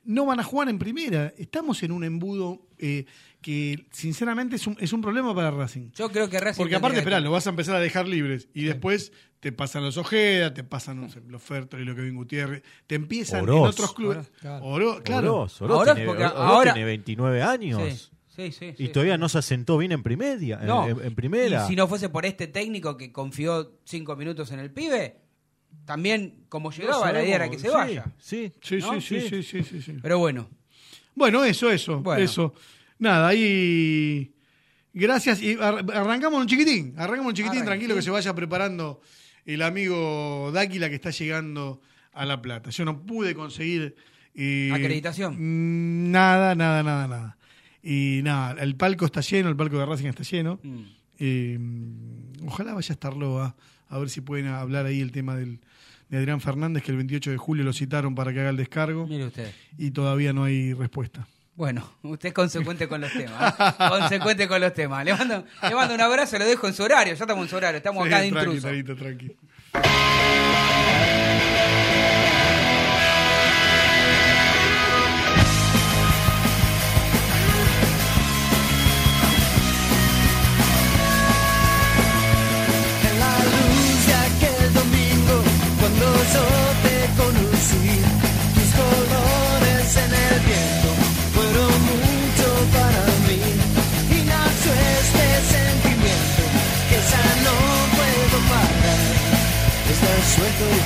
no van a jugar en primera. Estamos en un embudo eh, que, sinceramente, es un, es un problema para Racing. yo creo que Racing Porque aparte, esperá, que- lo vas a empezar a dejar libres y después te pasan los Ojeda, te pasan no sé, los Fertoli, lo que Kevin Gutiérrez, te empiezan en Oroz. otros clubes. Oroz, claro. Oro- claro. Oroz, tiene, ahora- tiene 29 años. Sí, sí, sí, Y sí. todavía no se asentó bien en primeria. No. En, en primera. Y si no fuese por este técnico que confió cinco minutos en el pibe, también como llegaba, la idea era que se Sí, vaya. Sí, Sí, ¿No? sí, sí, sí, sí, sí, sí. Pero bueno, Bueno, eso, eso, Bueno. eso. Nada, ahí. Gracias. Y ar- arrancamos un chiquitín. Arrancamos un chiquitín, tranquilo, que se vaya preparando el amigo Dáquila que está llegando a La Plata. Yo no pude conseguir. eh, Acreditación. mm, Nada, nada, nada, nada. Y nada, el palco está lleno, el palco de Racing está lleno. mm, Eh, ojalá vaya a estar Loa, a ver si pueden hablar ahí el tema del, de Adrián Fernández, que el 28 de julio lo citaron para que haga el descargo mire usted. y todavía no hay respuesta. Bueno, usted es consecuente con los temas. ¿eh? consecuente con los temas. Le mando, le mando un abrazo, lo dejo en su horario. Ya estamos en su horario, estamos acá de Sí, tranqui, intruso. Tarito, tranqui.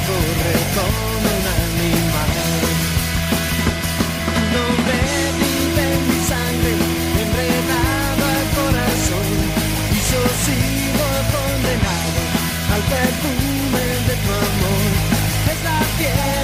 corre como un animal. No me piden sangre, enredado al corazón. Y yo sigo condenado al perfume de tu amor. Es la piel.